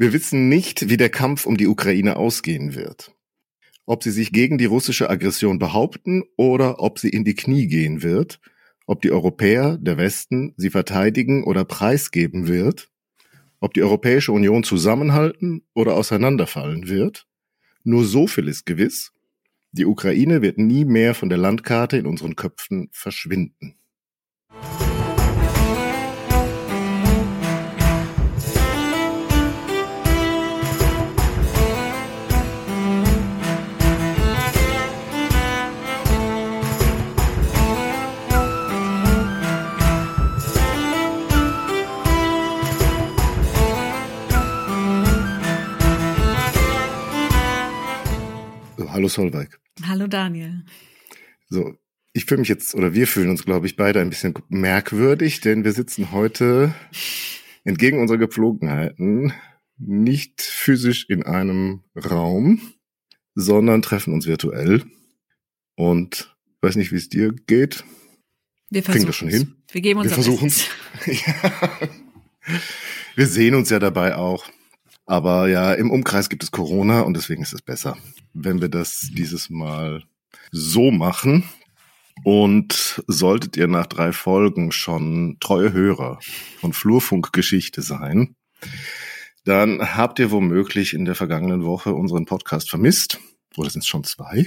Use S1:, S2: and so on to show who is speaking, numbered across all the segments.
S1: Wir wissen nicht, wie der Kampf um die Ukraine ausgehen wird. Ob sie sich gegen die russische Aggression behaupten oder ob sie in die Knie gehen wird, ob die Europäer, der Westen, sie verteidigen oder preisgeben wird, ob die Europäische Union zusammenhalten oder auseinanderfallen wird. Nur so viel ist gewiss, die Ukraine wird nie mehr von der Landkarte in unseren Köpfen verschwinden. Hallo Solveig.
S2: Hallo Daniel.
S1: So, ich fühle mich jetzt, oder wir fühlen uns, glaube ich, beide ein bisschen merkwürdig, denn wir sitzen heute entgegen unserer Gepflogenheiten nicht physisch in einem Raum, sondern treffen uns virtuell. Und weiß nicht, wie es dir geht.
S2: Wir versuchen das schon hin.
S1: Wir geben uns Wir versuchen ja. Wir sehen uns ja dabei auch. Aber ja, im Umkreis gibt es Corona und deswegen ist es besser, wenn wir das dieses Mal so machen. Und solltet ihr nach drei Folgen schon treue Hörer von Flurfunkgeschichte sein, dann habt ihr womöglich in der vergangenen Woche unseren Podcast vermisst. Oder sind es schon zwei?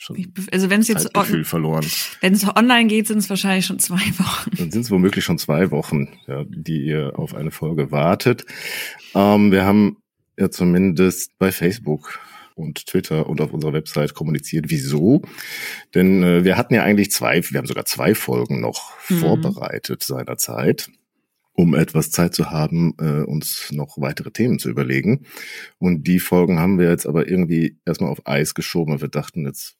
S2: Schon also wenn es jetzt
S1: Gefühl verloren.
S2: Wenn es online geht, sind es wahrscheinlich schon zwei Wochen.
S1: Dann sind es womöglich schon zwei Wochen, ja, die ihr auf eine Folge wartet. Ähm, wir haben ja zumindest bei Facebook und Twitter und auf unserer Website kommuniziert. Wieso? Denn äh, wir hatten ja eigentlich zwei, wir haben sogar zwei Folgen noch mhm. vorbereitet seinerzeit um etwas Zeit zu haben, äh, uns noch weitere Themen zu überlegen. Und die Folgen haben wir jetzt aber irgendwie erstmal auf Eis geschoben. Wir dachten jetzt,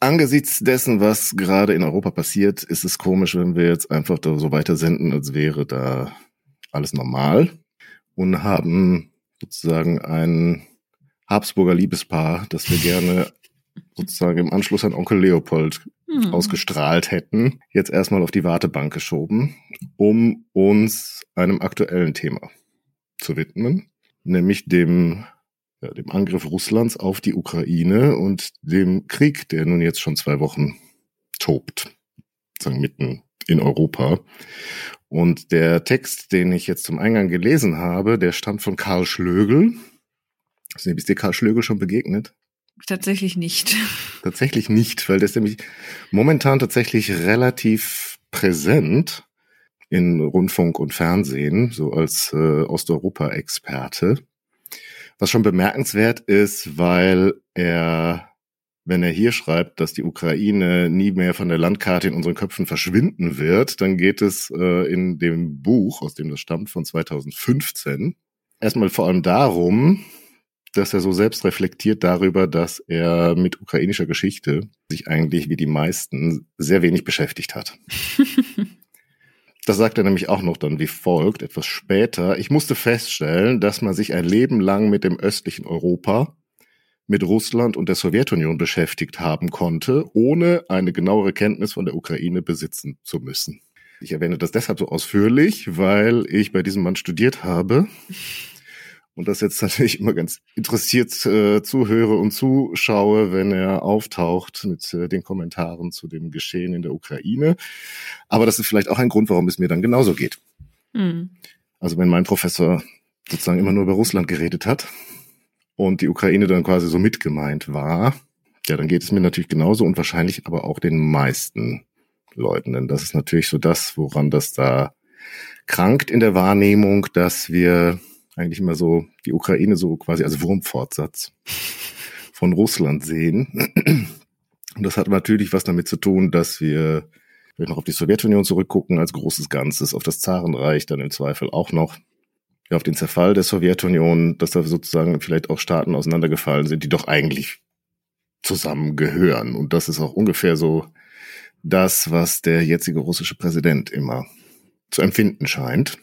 S1: angesichts dessen, was gerade in Europa passiert, ist es komisch, wenn wir jetzt einfach da so weiter senden, als wäre da alles normal. Und haben sozusagen ein Habsburger Liebespaar, das wir gerne sozusagen im Anschluss an Onkel Leopold hm. ausgestrahlt hätten, jetzt erstmal auf die Wartebank geschoben, um uns einem aktuellen Thema zu widmen, nämlich dem, ja, dem Angriff Russlands auf die Ukraine und dem Krieg, der nun jetzt schon zwei Wochen tobt, sozusagen mitten in Europa. Und der Text, den ich jetzt zum Eingang gelesen habe, der stammt von Karl Schlögel. Ist dir Karl Schlögel schon begegnet?
S2: Tatsächlich nicht.
S1: Tatsächlich nicht, weil der ist nämlich momentan tatsächlich relativ präsent in Rundfunk und Fernsehen, so als äh, Osteuropa-Experte. Was schon bemerkenswert ist, weil er, wenn er hier schreibt, dass die Ukraine nie mehr von der Landkarte in unseren Köpfen verschwinden wird, dann geht es äh, in dem Buch, aus dem das stammt, von 2015, erstmal vor allem darum, dass er so selbst reflektiert darüber, dass er mit ukrainischer Geschichte sich eigentlich wie die meisten sehr wenig beschäftigt hat. das sagt er nämlich auch noch dann wie folgt, etwas später. Ich musste feststellen, dass man sich ein Leben lang mit dem östlichen Europa, mit Russland und der Sowjetunion beschäftigt haben konnte, ohne eine genauere Kenntnis von der Ukraine besitzen zu müssen. Ich erwähne das deshalb so ausführlich, weil ich bei diesem Mann studiert habe und das jetzt natürlich immer ganz interessiert äh, zuhöre und zuschaue, wenn er auftaucht mit äh, den Kommentaren zu dem Geschehen in der Ukraine. Aber das ist vielleicht auch ein Grund, warum es mir dann genauso geht. Mhm. Also wenn mein Professor sozusagen immer nur über Russland geredet hat und die Ukraine dann quasi so mitgemeint war, ja, dann geht es mir natürlich genauso und wahrscheinlich aber auch den meisten Leuten. Denn das ist natürlich so das, woran das da krankt in der Wahrnehmung, dass wir eigentlich immer so die Ukraine so quasi als Wurmfortsatz von Russland sehen. Und das hat natürlich was damit zu tun, dass wir vielleicht noch auf die Sowjetunion zurückgucken als großes Ganzes, auf das Zarenreich dann im Zweifel auch noch, ja, auf den Zerfall der Sowjetunion, dass da sozusagen vielleicht auch Staaten auseinandergefallen sind, die doch eigentlich zusammengehören. Und das ist auch ungefähr so das, was der jetzige russische Präsident immer zu empfinden scheint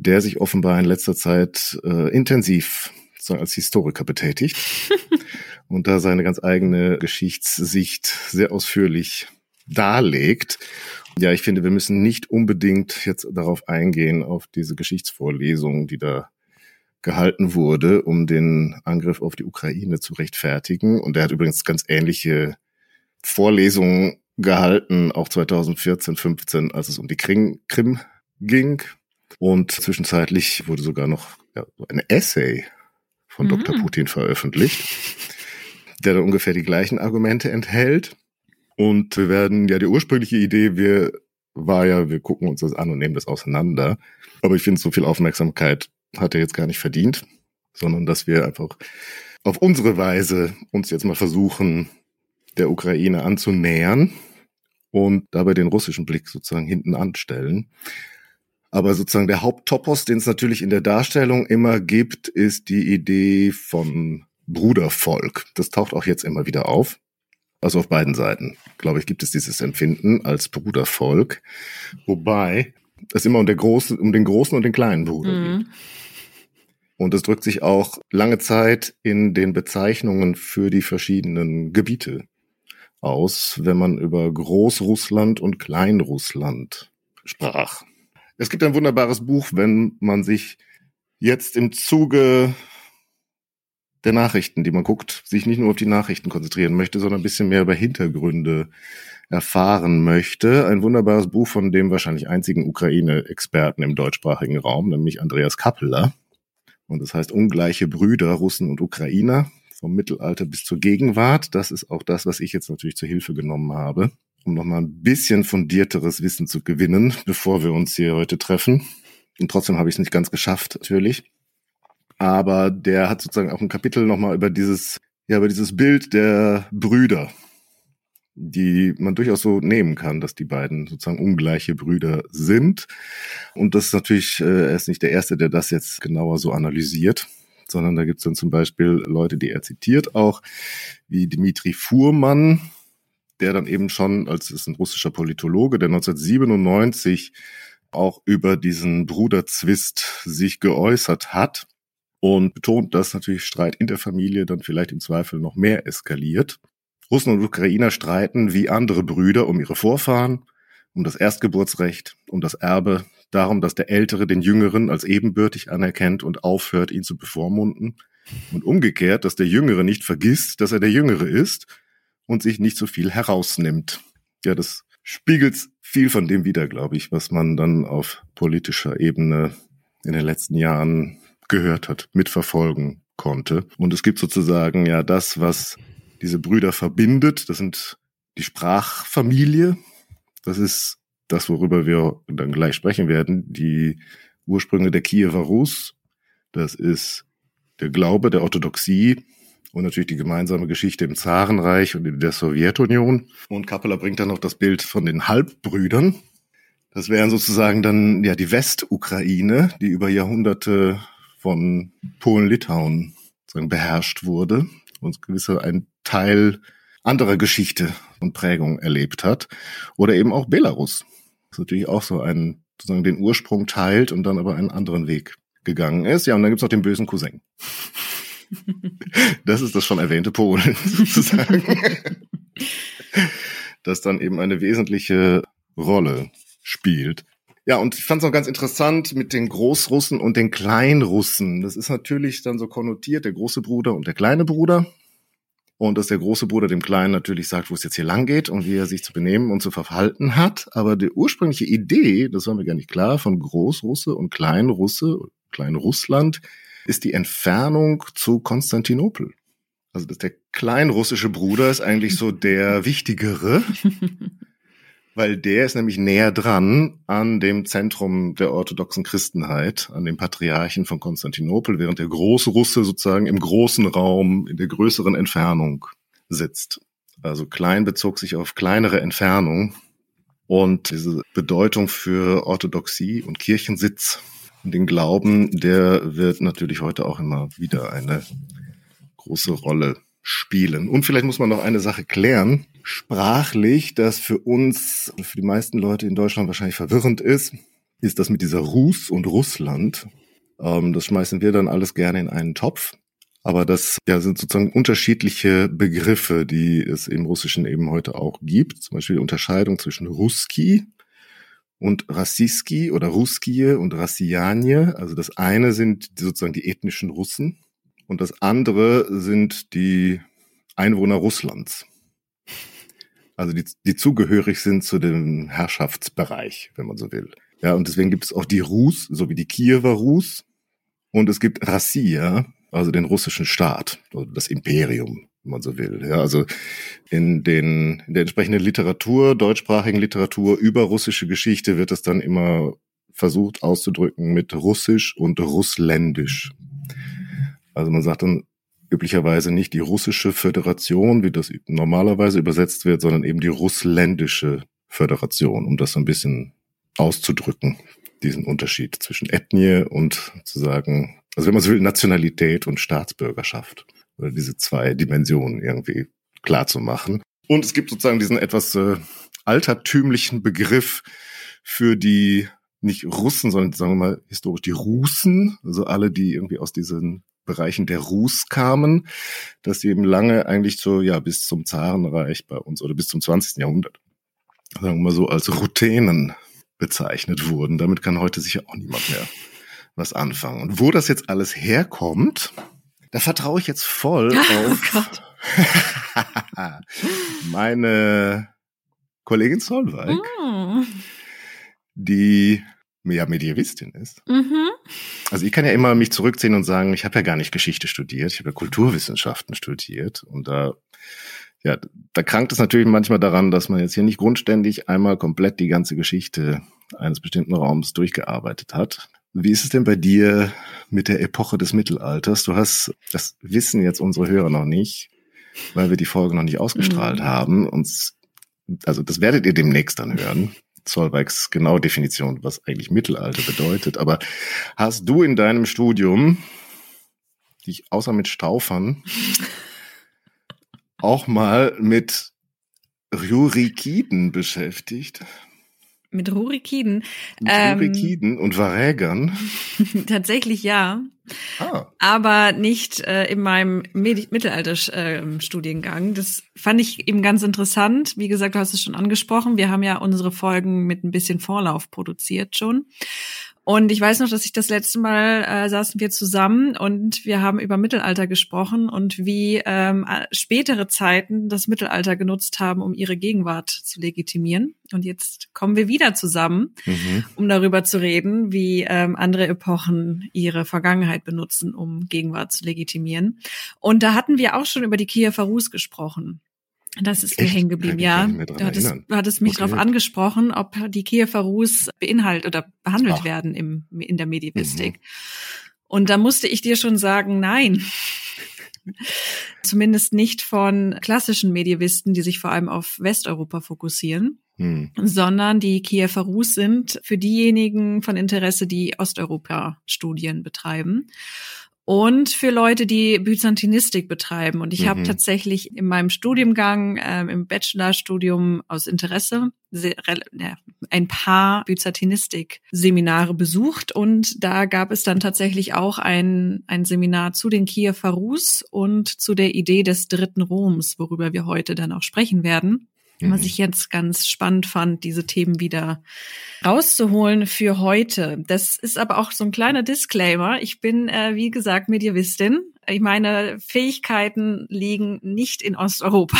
S1: der sich offenbar in letzter Zeit äh, intensiv als Historiker betätigt und da seine ganz eigene Geschichtssicht sehr ausführlich darlegt. Ja, ich finde, wir müssen nicht unbedingt jetzt darauf eingehen, auf diese Geschichtsvorlesungen, die da gehalten wurde, um den Angriff auf die Ukraine zu rechtfertigen. Und er hat übrigens ganz ähnliche Vorlesungen gehalten, auch 2014, 15, als es um die Krim, Krim ging. Und zwischenzeitlich wurde sogar noch ja, ein Essay von mhm. Dr. Putin veröffentlicht, der dann ungefähr die gleichen Argumente enthält. Und wir werden ja die ursprüngliche Idee, wir war ja, wir gucken uns das an und nehmen das auseinander. Aber ich finde, so viel Aufmerksamkeit hat er jetzt gar nicht verdient, sondern dass wir einfach auf unsere Weise uns jetzt mal versuchen, der Ukraine anzunähern und dabei den russischen Blick sozusagen hinten anstellen. Aber sozusagen der Haupttopos, den es natürlich in der Darstellung immer gibt, ist die Idee von Brudervolk. Das taucht auch jetzt immer wieder auf. Also auf beiden Seiten, glaube ich, gibt es dieses Empfinden als Brudervolk. Wobei es immer um, großen, um den großen und den kleinen Bruder mhm. geht. Und es drückt sich auch lange Zeit in den Bezeichnungen für die verschiedenen Gebiete aus, wenn man über Großrussland und Kleinrussland sprach. Es gibt ein wunderbares Buch, wenn man sich jetzt im Zuge der Nachrichten, die man guckt, sich nicht nur auf die Nachrichten konzentrieren möchte, sondern ein bisschen mehr über Hintergründe erfahren möchte. Ein wunderbares Buch von dem wahrscheinlich einzigen Ukraine-Experten im deutschsprachigen Raum, nämlich Andreas Kappeler. Und das heißt Ungleiche Brüder, Russen und Ukrainer vom Mittelalter bis zur Gegenwart. Das ist auch das, was ich jetzt natürlich zur Hilfe genommen habe um nochmal ein bisschen fundierteres Wissen zu gewinnen, bevor wir uns hier heute treffen. Und trotzdem habe ich es nicht ganz geschafft, natürlich. Aber der hat sozusagen auch ein Kapitel nochmal über dieses, ja, über dieses Bild der Brüder, die man durchaus so nehmen kann, dass die beiden sozusagen ungleiche Brüder sind. Und das ist natürlich, äh, er ist nicht der Erste, der das jetzt genauer so analysiert, sondern da gibt es dann zum Beispiel Leute, die er zitiert auch, wie Dimitri Fuhrmann, der dann eben schon, als ist ein russischer Politologe, der 1997 auch über diesen Bruderzwist sich geäußert hat und betont, dass natürlich Streit in der Familie dann vielleicht im Zweifel noch mehr eskaliert. Russen und Ukrainer streiten wie andere Brüder um ihre Vorfahren, um das Erstgeburtsrecht, um das Erbe, darum, dass der Ältere den Jüngeren als ebenbürtig anerkennt und aufhört, ihn zu bevormunden. Und umgekehrt, dass der Jüngere nicht vergisst, dass er der Jüngere ist und sich nicht so viel herausnimmt. Ja, das spiegelt viel von dem wider, glaube ich, was man dann auf politischer Ebene in den letzten Jahren gehört hat, mitverfolgen konnte. Und es gibt sozusagen ja das, was diese Brüder verbindet. Das sind die Sprachfamilie. Das ist das, worüber wir dann gleich sprechen werden. Die Ursprünge der Kiewer Rus. Das ist der Glaube der Orthodoxie und natürlich die gemeinsame Geschichte im Zarenreich und in der Sowjetunion. Und Kappeler bringt dann noch das Bild von den Halbbrüdern. Das wären sozusagen dann ja die Westukraine, die über Jahrhunderte von Polen-Litauen beherrscht wurde und gewisse ein Teil anderer Geschichte und Prägung erlebt hat. Oder eben auch Belarus. Das ist natürlich auch so ein, sozusagen den Ursprung teilt und dann aber einen anderen Weg gegangen ist. Ja, und dann gibt's noch den bösen Cousin. Das ist das schon erwähnte Polen sozusagen. das dann eben eine wesentliche Rolle spielt. Ja, und ich fand es auch ganz interessant mit den Großrussen und den Kleinrussen. Das ist natürlich dann so konnotiert, der große Bruder und der kleine Bruder. Und dass der große Bruder dem Kleinen natürlich sagt, wo es jetzt hier lang geht und wie er sich zu benehmen und zu verhalten hat. Aber die ursprüngliche Idee, das war mir gar nicht klar, von Großrusse und Kleinrusse, Kleinrussland, ist die Entfernung zu Konstantinopel. Also dass der kleinrussische Bruder ist eigentlich so der wichtigere, weil der ist nämlich näher dran an dem Zentrum der orthodoxen Christenheit, an dem Patriarchen von Konstantinopel, während der Großrusse sozusagen im großen Raum, in der größeren Entfernung sitzt. Also klein bezog sich auf kleinere Entfernung und diese Bedeutung für Orthodoxie und Kirchensitz den Glauben, der wird natürlich heute auch immer wieder eine große Rolle spielen. Und vielleicht muss man noch eine Sache klären. Sprachlich, das für uns, für die meisten Leute in Deutschland wahrscheinlich verwirrend ist, ist das mit dieser Rus und Russland. Ähm, das schmeißen wir dann alles gerne in einen Topf. Aber das ja, sind sozusagen unterschiedliche Begriffe, die es im Russischen eben heute auch gibt. Zum Beispiel die Unterscheidung zwischen Ruski und Rassiski oder Ruskie und Rassianie. Also das eine sind sozusagen die ethnischen Russen und das andere sind die Einwohner Russlands. Also die, die zugehörig sind zu dem Herrschaftsbereich, wenn man so will. Ja, und deswegen gibt es auch die Rus, so wie die Kiewer Rus. Und es gibt Rassia, also den russischen Staat, oder das Imperium, wenn man so will. Ja, also in, den, in der entsprechenden Literatur, deutschsprachigen Literatur über russische Geschichte wird es dann immer versucht auszudrücken mit Russisch und Russländisch. Also man sagt dann üblicherweise nicht die russische Föderation, wie das normalerweise übersetzt wird, sondern eben die russländische Föderation, um das so ein bisschen auszudrücken, diesen Unterschied zwischen Ethnie und zu sagen, also wenn man so will, Nationalität und Staatsbürgerschaft. Oder diese zwei Dimensionen irgendwie klar zu machen. Und es gibt sozusagen diesen etwas äh, altertümlichen Begriff für die nicht Russen, sondern sagen wir mal historisch die Russen, also alle, die irgendwie aus diesen Bereichen der Rus kamen, dass sie eben lange eigentlich so, ja, bis zum Zarenreich bei uns oder bis zum 20. Jahrhundert, sagen wir mal so, als Ruthenen bezeichnet wurden. Damit kann heute sicher auch niemand mehr was anfangen. Und wo das jetzt alles herkommt, da vertraue ich jetzt voll oh auf meine Kollegin Solveig, mm. die ja Medievistin ist. Mhm. Also ich kann ja immer mich zurückziehen und sagen, ich habe ja gar nicht Geschichte studiert, ich habe ja Kulturwissenschaften studiert und da ja, da krankt es natürlich manchmal daran, dass man jetzt hier nicht grundständig einmal komplett die ganze Geschichte eines bestimmten Raums durchgearbeitet hat. Wie ist es denn bei dir mit der Epoche des Mittelalters? Du hast, das wissen jetzt unsere Hörer noch nicht, weil wir die Folge noch nicht ausgestrahlt mhm. haben. Und also das werdet ihr demnächst dann hören. Zollweigs genaue Definition, was eigentlich Mittelalter bedeutet. Aber hast du in deinem Studium dich außer mit Staufern auch mal mit Rurikiden beschäftigt?
S2: Mit Rurikiden.
S1: Mit ähm, Rurikiden und Varägern.
S2: Tatsächlich ja. Ah. Aber nicht äh, in meinem Mittelalterstudiengang. Äh, das fand ich eben ganz interessant. Wie gesagt, du hast es schon angesprochen. Wir haben ja unsere Folgen mit ein bisschen Vorlauf produziert schon. Und ich weiß noch, dass ich das letzte Mal äh, saßen wir zusammen und wir haben über Mittelalter gesprochen und wie ähm, spätere Zeiten das Mittelalter genutzt haben, um ihre Gegenwart zu legitimieren. Und jetzt kommen wir wieder zusammen, mhm. um darüber zu reden, wie ähm, andere Epochen ihre Vergangenheit benutzen, um Gegenwart zu legitimieren. Und da hatten wir auch schon über die Kiewer Rus gesprochen. Das ist Echt? mir hängen geblieben, ja. Du hattest, du hattest mich okay. darauf angesprochen, ob die Kiewer Rus beinhaltet oder behandelt Ach. werden im, in der Medievistik. Mhm. Und da musste ich dir schon sagen, nein. Zumindest nicht von klassischen Medievisten, die sich vor allem auf Westeuropa fokussieren, hm. sondern die Kiewer Rus sind für diejenigen von Interesse, die Osteuropa-Studien betreiben und für Leute, die Byzantinistik betreiben. Und ich mhm. habe tatsächlich in meinem Studiengang, ähm, im Bachelorstudium aus Interesse, sehr, ein paar Byzantinistik-Seminare besucht. Und da gab es dann tatsächlich auch ein, ein Seminar zu den Kiewer Rus und zu der Idee des dritten Roms, worüber wir heute dann auch sprechen werden. Mhm. Was ich jetzt ganz spannend fand, diese Themen wieder rauszuholen für heute. Das ist aber auch so ein kleiner Disclaimer. Ich bin, äh, wie gesagt, Medievistin. Ich meine Fähigkeiten liegen nicht in Osteuropa.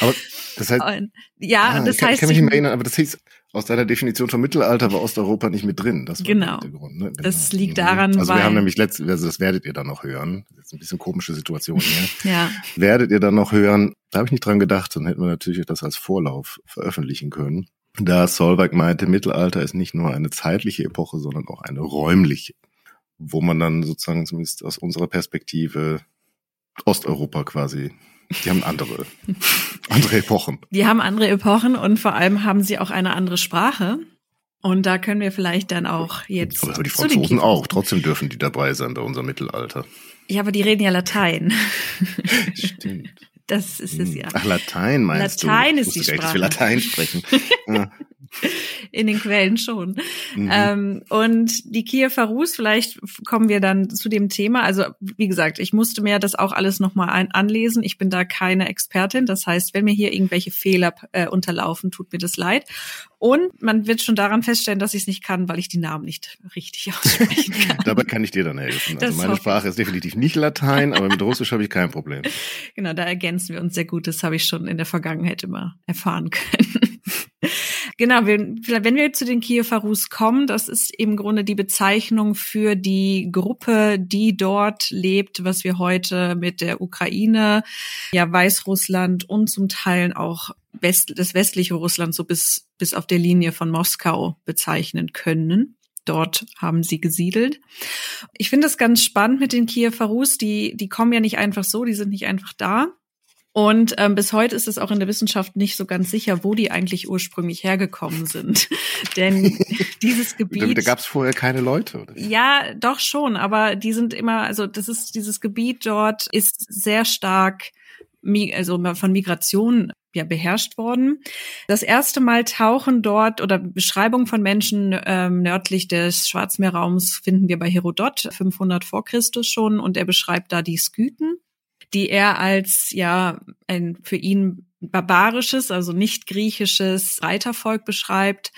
S1: Aber das heißt,
S2: ja, ah, das
S1: ich kann,
S2: heißt,
S1: ich kann mich nicht mehr erinnern, aber das hieß, aus deiner Definition vom Mittelalter war Osteuropa nicht mit drin. Das war
S2: genau.
S1: der Grund. Ne? Genau.
S2: Das liegt daran,
S1: Also wir haben nämlich letzte, also das werdet ihr dann noch hören. Das ist ein bisschen komische Situation hier.
S2: ja.
S1: Werdet ihr dann noch hören. Da habe ich nicht dran gedacht, dann hätten wir natürlich das als Vorlauf veröffentlichen können. Da Solveig meinte, Mittelalter ist nicht nur eine zeitliche Epoche, sondern auch eine räumliche, wo man dann sozusagen zumindest aus unserer Perspektive Osteuropa quasi die haben andere, andere Epochen.
S2: Die haben andere Epochen und vor allem haben sie auch eine andere Sprache. Und da können wir vielleicht dann auch jetzt.
S1: Aber die Franzosen auch. Trotzdem dürfen die dabei sein bei unserem Mittelalter.
S2: Ja, aber die reden ja Latein.
S1: Stimmt.
S2: Das ist es ja.
S1: Ach, Latein meinst
S2: Latein
S1: du?
S2: ist die Sprache.
S1: Latein sprechen.
S2: In den Quellen schon. Mhm. Ähm, und die Kiewer Rus, vielleicht kommen wir dann zu dem Thema. Also wie gesagt, ich musste mir das auch alles nochmal anlesen. Ich bin da keine Expertin. Das heißt, wenn mir hier irgendwelche Fehler äh, unterlaufen, tut mir das leid. Und man wird schon daran feststellen, dass ich es nicht kann, weil ich die Namen nicht richtig aussprechen kann.
S1: Dabei kann ich dir dann helfen. Also meine Sprache ist definitiv nicht Latein, aber mit Russisch habe ich kein Problem.
S2: Genau, da ergänzen wir uns sehr gut. Das habe ich schon in der Vergangenheit immer erfahren können. Genau, wenn, wenn wir zu den Kiewer Rus kommen, das ist im Grunde die Bezeichnung für die Gruppe, die dort lebt, was wir heute mit der Ukraine, ja Weißrussland und zum Teil auch West, das westliche Russland so bis, bis auf der Linie von Moskau bezeichnen können. Dort haben sie gesiedelt. Ich finde es ganz spannend mit den Kiewer Rus. Die, die kommen ja nicht einfach so, die sind nicht einfach da, und ähm, bis heute ist es auch in der Wissenschaft nicht so ganz sicher, wo die eigentlich ursprünglich hergekommen sind. Denn dieses Gebiet.
S1: Da, gab es vorher keine Leute, oder?
S2: Ja, doch schon, aber die sind immer, also das ist dieses Gebiet dort ist sehr stark also von Migration ja beherrscht worden. Das erste Mal tauchen dort oder Beschreibungen von Menschen ähm, nördlich des Schwarzmeerraums finden wir bei Herodot 500 vor Christus schon und er beschreibt da die Skythen die er als ja ein für ihn barbarisches, also nicht griechisches Reitervolk beschreibt.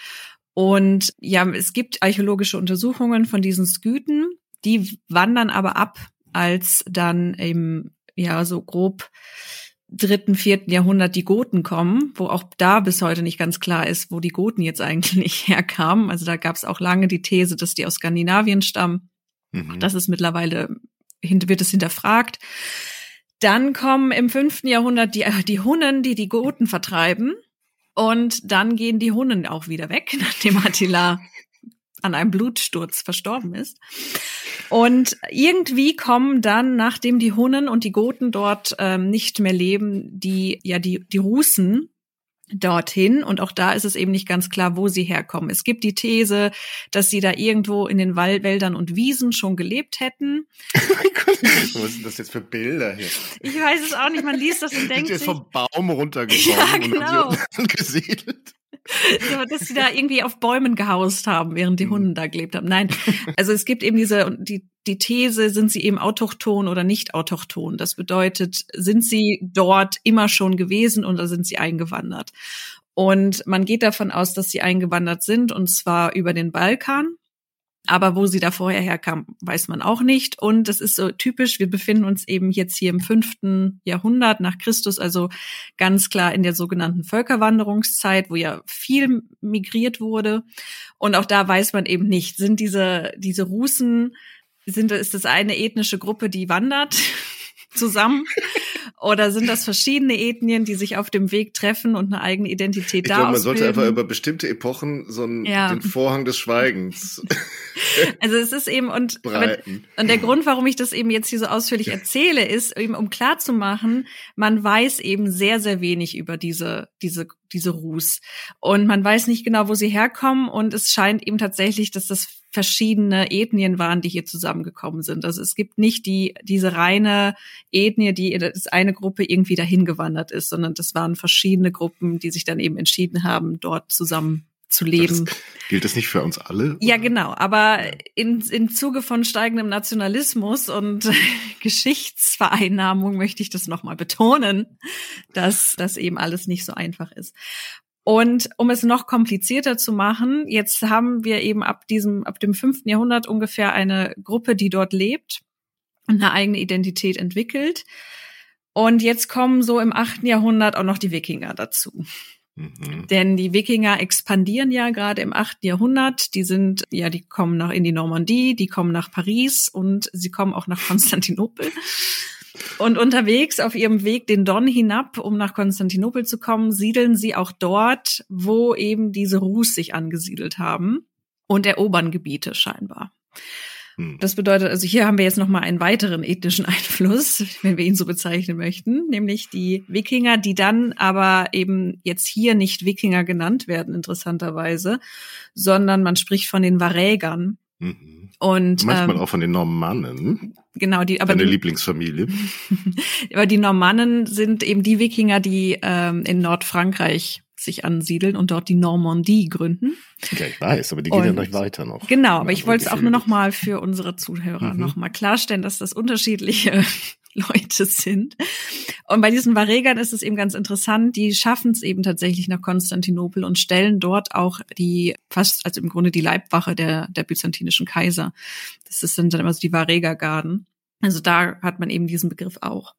S2: Und ja, es gibt archäologische Untersuchungen von diesen Skythen, die wandern aber ab, als dann im ja so grob dritten, vierten Jahrhundert die Goten kommen, wo auch da bis heute nicht ganz klar ist, wo die Goten jetzt eigentlich herkamen. Also da gab es auch lange die These, dass die aus Skandinavien stammen. Mhm. Das ist mittlerweile wird es hinterfragt. Dann kommen im fünften Jahrhundert die, äh, die Hunnen, die die Goten vertreiben. Und dann gehen die Hunnen auch wieder weg, nachdem Attila an einem Blutsturz verstorben ist. Und irgendwie kommen dann, nachdem die Hunnen und die Goten dort ähm, nicht mehr leben, die ja die die Russen dorthin. Und auch da ist es eben nicht ganz klar, wo sie herkommen. Es gibt die These, dass sie da irgendwo in den Waldwäldern und Wiesen schon gelebt hätten.
S1: Was sind das jetzt für Bilder hier?
S2: Ich weiß es auch nicht. Man liest das und denkt
S1: sich... Die vom Baum runtergekommen ja, genau. und angesiedelt.
S2: So, dass sie da irgendwie auf Bäumen gehaust haben, während die mhm. Hunde da gelebt haben. Nein, also es gibt eben diese, die, die These, sind sie eben autochton oder nicht autochton? Das bedeutet, sind sie dort immer schon gewesen oder sind sie eingewandert? Und man geht davon aus, dass sie eingewandert sind, und zwar über den Balkan. Aber wo sie da vorher herkam, weiß man auch nicht. Und das ist so typisch. Wir befinden uns eben jetzt hier im fünften Jahrhundert nach Christus, also ganz klar in der sogenannten Völkerwanderungszeit, wo ja viel migriert wurde. Und auch da weiß man eben nicht, sind diese, diese Russen, sind, ist das eine ethnische Gruppe, die wandert zusammen? Oder sind das verschiedene Ethnien, die sich auf dem Weg treffen und eine eigene Identität ich da glaube,
S1: man sollte einfach über bestimmte Epochen so einen, ja. den Vorhang des Schweigens.
S2: also es ist eben und, und der Grund, warum ich das eben jetzt hier so ausführlich erzähle, ist eben um klar zu machen, man weiß eben sehr sehr wenig über diese diese diese Rus und man weiß nicht genau, wo sie herkommen und es scheint eben tatsächlich, dass das verschiedene Ethnien waren, die hier zusammengekommen sind. Also es gibt nicht die, diese reine Ethnie, die das eine Gruppe irgendwie dahin gewandert ist, sondern das waren verschiedene Gruppen, die sich dann eben entschieden haben, dort zusammen zu leben. Das,
S1: gilt das nicht für uns alle?
S2: Ja, genau. Aber in, in Zuge von steigendem Nationalismus und Geschichtsvereinnahmung möchte ich das nochmal betonen, dass das eben alles nicht so einfach ist. Und um es noch komplizierter zu machen, jetzt haben wir eben ab diesem, ab dem fünften Jahrhundert ungefähr eine Gruppe, die dort lebt und eine eigene Identität entwickelt. Und jetzt kommen so im achten Jahrhundert auch noch die Wikinger dazu. Mhm. Denn die Wikinger expandieren ja gerade im achten Jahrhundert. Die sind, ja, die kommen nach in die Normandie, die kommen nach Paris und sie kommen auch nach Konstantinopel. Und unterwegs auf ihrem Weg den Don hinab, um nach Konstantinopel zu kommen, siedeln sie auch dort, wo eben diese Rus sich angesiedelt haben und erobern Gebiete scheinbar. Hm. Das bedeutet, also hier haben wir jetzt nochmal einen weiteren ethnischen Einfluss, wenn wir ihn so bezeichnen möchten, nämlich die Wikinger, die dann aber eben jetzt hier nicht Wikinger genannt werden, interessanterweise, sondern man spricht von den Varägern. Mhm. Und
S1: manchmal ähm, auch von den Normannen.
S2: Genau, die
S1: aber Deine die, Lieblingsfamilie.
S2: aber die Normannen sind eben die Wikinger, die ähm, in Nordfrankreich sich ansiedeln und dort die Normandie gründen.
S1: Ja, ich weiß, aber die geht ja noch weiter noch.
S2: Genau, aber ich wollte es auch nur noch mal für unsere Zuhörer mhm. noch mal klarstellen, dass das unterschiedliche Leute sind. Und bei diesen Varegern ist es eben ganz interessant, die schaffen es eben tatsächlich nach Konstantinopel und stellen dort auch die fast, also im Grunde die Leibwache der, der byzantinischen Kaiser. Das sind dann immer so die Varegergarden. Also da hat man eben diesen Begriff auch.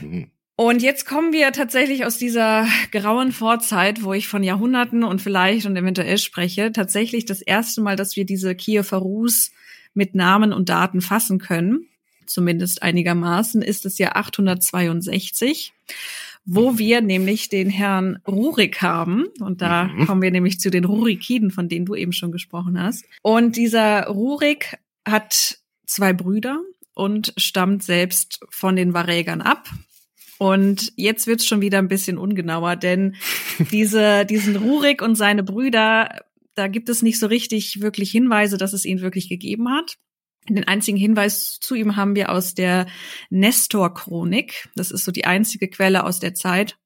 S2: Mhm. Und jetzt kommen wir tatsächlich aus dieser grauen Vorzeit, wo ich von Jahrhunderten und vielleicht und eventuell spreche, tatsächlich das erste Mal, dass wir diese Kiewer Rus mit Namen und Daten fassen können zumindest einigermaßen, ist das Jahr 862 wo wir nämlich den Herrn Rurik haben. Und da mhm. kommen wir nämlich zu den Rurikiden, von denen du eben schon gesprochen hast. Und dieser Rurik hat zwei Brüder und stammt selbst von den Varägern ab. Und jetzt wird's schon wieder ein bisschen ungenauer, denn diese, diesen Rurik und seine Brüder, da gibt es nicht so richtig wirklich Hinweise, dass es ihn wirklich gegeben hat. Den einzigen Hinweis zu ihm haben wir aus der Nestor-Chronik. Das ist so die einzige Quelle aus der Zeit,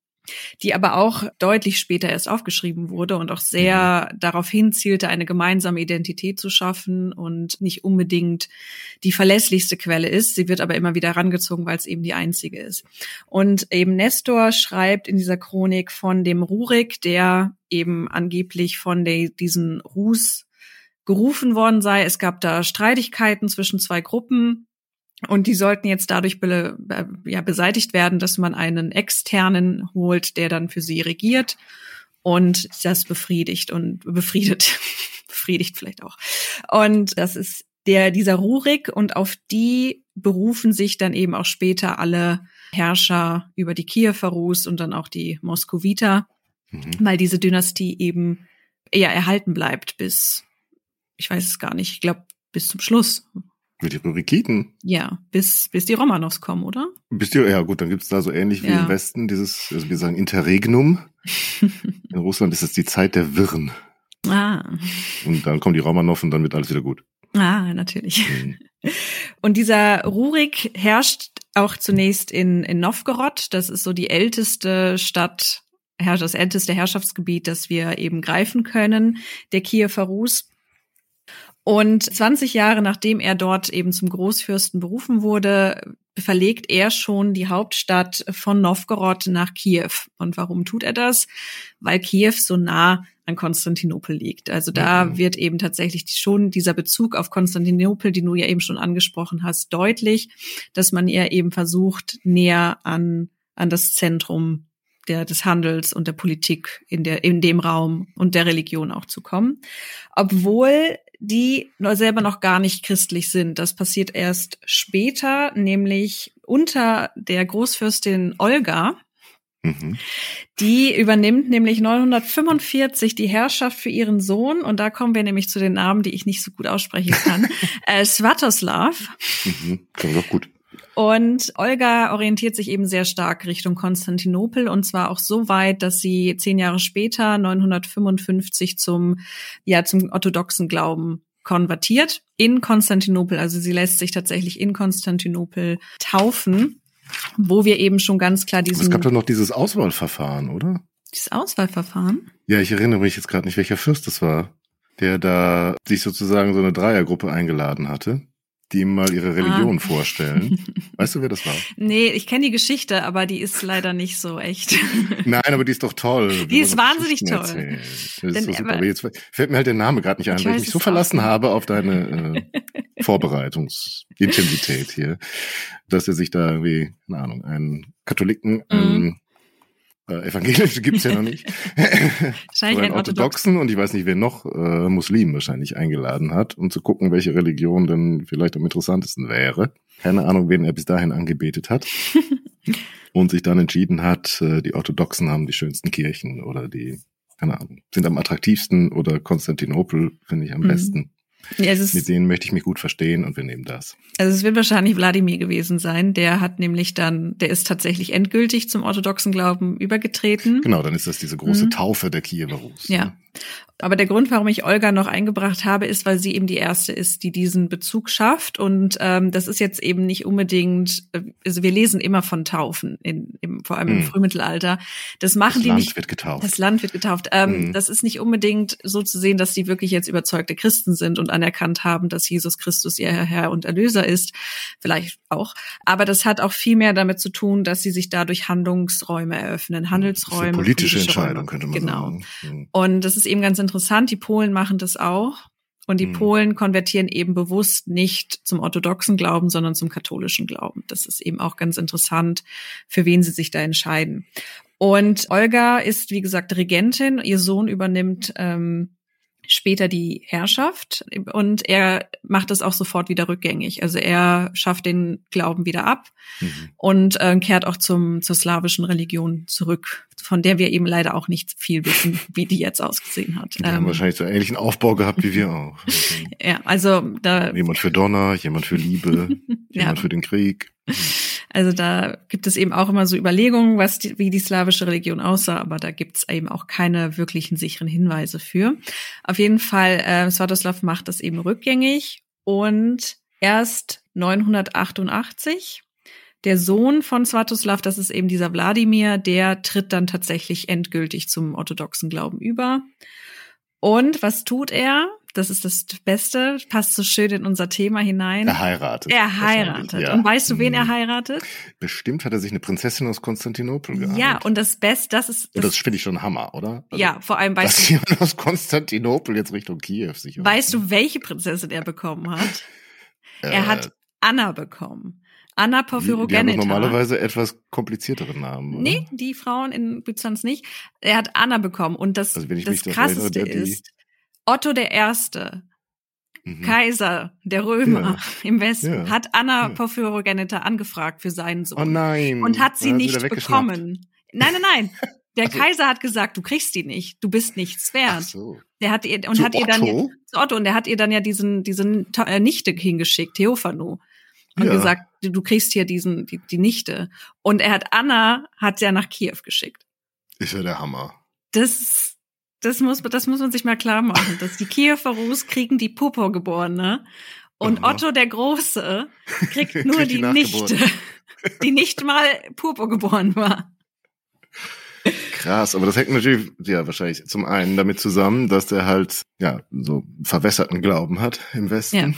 S2: die aber auch deutlich später erst aufgeschrieben wurde und auch sehr mhm. darauf hinzielte, eine gemeinsame Identität zu schaffen und nicht unbedingt die verlässlichste Quelle ist. Sie wird aber immer wieder herangezogen, weil es eben die einzige ist. Und eben Nestor schreibt in dieser Chronik von dem Rurik, der eben angeblich von der, diesen Rus gerufen worden sei. Es gab da Streitigkeiten zwischen zwei Gruppen. Und die sollten jetzt dadurch be ja, beseitigt werden, dass man einen externen holt, der dann für sie regiert und das befriedigt und befriedet, befriedigt vielleicht auch. Und das ist der, dieser Rurik und auf die berufen sich dann eben auch später alle Herrscher über die Kiewer Rus und dann auch die Moskowiter, mhm. weil diese Dynastie eben eher erhalten bleibt bis ich weiß es gar nicht, ich glaube bis zum Schluss.
S1: Mit den Rurikiten?
S2: Ja, bis, bis die Romanows kommen, oder?
S1: Bis die, ja gut, dann gibt's da so ähnlich wie ja. im Westen dieses, also wir sagen Interregnum. In Russland ist es die Zeit der Wirren. Ah. Und dann kommen die Romanow und dann wird alles wieder gut.
S2: Ah, natürlich. Mhm. Und dieser Rurik herrscht auch zunächst in, in Novgorod. Das ist so die älteste Stadt, das älteste Herrschaftsgebiet, das wir eben greifen können, der Kiewer Rus. Und 20 Jahre nachdem er dort eben zum Großfürsten berufen wurde, verlegt er schon die Hauptstadt von Novgorod nach Kiew. Und warum tut er das? Weil Kiew so nah an Konstantinopel liegt. Also da mhm. wird eben tatsächlich schon dieser Bezug auf Konstantinopel, den du ja eben schon angesprochen hast, deutlich, dass man ja eben versucht, näher an, an das Zentrum der, des Handels und der Politik in der, in dem Raum und der Religion auch zu kommen. Obwohl die selber noch gar nicht christlich sind. Das passiert erst später, nämlich unter der Großfürstin Olga. Mhm. Die übernimmt nämlich 945 die Herrschaft für ihren Sohn und da kommen wir nämlich zu den Namen, die ich nicht so gut aussprechen kann. äh, Svatoslav.
S1: Mhm. Klingt doch gut.
S2: Und Olga orientiert sich eben sehr stark Richtung Konstantinopel und zwar auch so weit, dass sie zehn Jahre später, 955, zum, ja, zum orthodoxen Glauben konvertiert in Konstantinopel. Also sie lässt sich tatsächlich in Konstantinopel taufen, wo wir eben schon ganz klar diesen.
S1: Es gab doch noch dieses Auswahlverfahren, oder?
S2: Dieses Auswahlverfahren?
S1: Ja, ich erinnere mich jetzt gerade nicht, welcher Fürst das war, der da sich sozusagen so eine Dreiergruppe eingeladen hatte die ihm mal ihre Religion ah. vorstellen. Weißt du, wer das war?
S2: Nee, ich kenne die Geschichte, aber die ist leider nicht so echt.
S1: Nein, aber die ist doch toll.
S2: Die ist wahnsinnig toll.
S1: Das Denn, ist so super. Aber jetzt fällt mir halt der Name gerade nicht ein, weil ich mich so verlassen auch. habe auf deine äh, Vorbereitungsintensität hier, dass er sich da irgendwie, keine Ahnung, einen Katholiken, mhm. einen äh, evangelische gibt's ja noch nicht. wahrscheinlich einen orthodoxen und ich weiß nicht, wer noch, äh, Muslimen wahrscheinlich eingeladen hat, um zu gucken, welche Religion denn vielleicht am interessantesten wäre. Keine Ahnung, wen er bis dahin angebetet hat. und sich dann entschieden hat, äh, die Orthodoxen haben die schönsten Kirchen oder die, keine Ahnung, sind am attraktivsten oder Konstantinopel finde ich am mhm. besten. Ja, Mit denen möchte ich mich gut verstehen und wir nehmen das.
S2: Also es wird wahrscheinlich Wladimir gewesen sein. Der hat nämlich dann, der ist tatsächlich endgültig zum orthodoxen Glauben übergetreten.
S1: Genau, dann ist das diese große mhm. Taufe der Kiewer Rus.
S2: Ja. Ne? Aber der Grund, warum ich Olga noch eingebracht habe, ist, weil sie eben die erste ist, die diesen Bezug schafft. Und ähm, das ist jetzt eben nicht unbedingt, äh, also wir lesen immer von Taufen, in, im, vor allem im hm. Frühmittelalter. Das machen
S1: das
S2: die
S1: Land
S2: nicht.
S1: Wird getauft.
S2: Das Land wird getauft. Ähm, mhm. Das ist nicht unbedingt so zu sehen, dass die wirklich jetzt überzeugte Christen sind und anerkannt haben, dass Jesus Christus ihr Herr und Erlöser ist. Vielleicht auch. Aber das hat auch viel mehr damit zu tun, dass sie sich dadurch Handlungsräume eröffnen, Handelsräume.
S1: politische Entscheidung Räume. könnte man
S2: genau.
S1: sagen.
S2: Genau. Und das ist eben ganz interessant. Die Polen machen das auch. Und die mhm. Polen konvertieren eben bewusst nicht zum orthodoxen Glauben, sondern zum katholischen Glauben. Das ist eben auch ganz interessant, für wen sie sich da entscheiden. Und Olga ist, wie gesagt, Regentin. Ihr Sohn übernimmt ähm, später die Herrschaft und er macht es auch sofort wieder rückgängig. Also er schafft den Glauben wieder ab mhm. und äh, kehrt auch zum, zur slawischen Religion zurück, von der wir eben leider auch nicht viel wissen, wie die jetzt ausgesehen hat.
S1: Die ähm, haben wahrscheinlich so einen ähnlichen Aufbau gehabt wie wir auch.
S2: ja, also da.
S1: Jemand für Donner, jemand für Liebe, jemand ja. für den Krieg.
S2: Also da gibt es eben auch immer so Überlegungen, was die, wie die slawische Religion aussah, aber da gibt es eben auch keine wirklichen sicheren Hinweise für. Auf jeden Fall, äh, Svatoslav macht das eben rückgängig und erst 988 der Sohn von Svatoslav, das ist eben dieser Wladimir, der tritt dann tatsächlich endgültig zum orthodoxen Glauben über. Und was tut er? Das ist das Beste, passt so schön in unser Thema hinein.
S1: Er heiratet.
S2: Er heiratet. Ja. Und weißt du, wen er mhm. heiratet?
S1: Bestimmt hat er sich eine Prinzessin aus Konstantinopel geheiratet.
S2: Ja, und das Beste, das ist.
S1: Das, das finde ich schon Hammer, oder?
S2: Also, ja, vor allem weißt
S1: dass du. jemand aus Konstantinopel jetzt Richtung Kiew sich.
S2: Weißt du, welche Prinzessin er bekommen hat? er äh, hat Anna bekommen. Anna Porphyrogenita. Die, die
S1: haben normalerweise etwas kompliziertere Namen. Oder?
S2: Nee, die Frauen in Byzanz nicht. Er hat Anna bekommen und das, also das Krasseste erinnere, ist, Otto der Erste, mhm. Kaiser der Römer ja. im Westen, ja. hat Anna ja. Porphyrogenita angefragt für seinen Sohn.
S1: Oh nein.
S2: Und hat sie nicht bekommen. Nein, nein, nein. Der so. Kaiser hat gesagt, du kriegst die nicht, du bist nichts wert. Ach so. Der hat ihr und
S1: zu
S2: hat ihr dann zu Otto und der hat ihr dann ja diesen diesen äh, Nichte hingeschickt, Theophanu. Und ja. gesagt, du, du kriegst hier diesen die, die Nichte und er hat Anna hat ja nach Kiew geschickt.
S1: Ist ja der Hammer.
S2: Das das muss, das muss man sich mal klar machen, dass die Kiewer Rus kriegen die Popo-Geborene und Aha. Otto der Große kriegt nur kriegt die, die Nichte, die nicht mal Purpur geboren war.
S1: Krass, aber das hängt natürlich, ja, wahrscheinlich zum einen damit zusammen, dass der halt, ja, so verwässerten Glauben hat im Westen. Ja.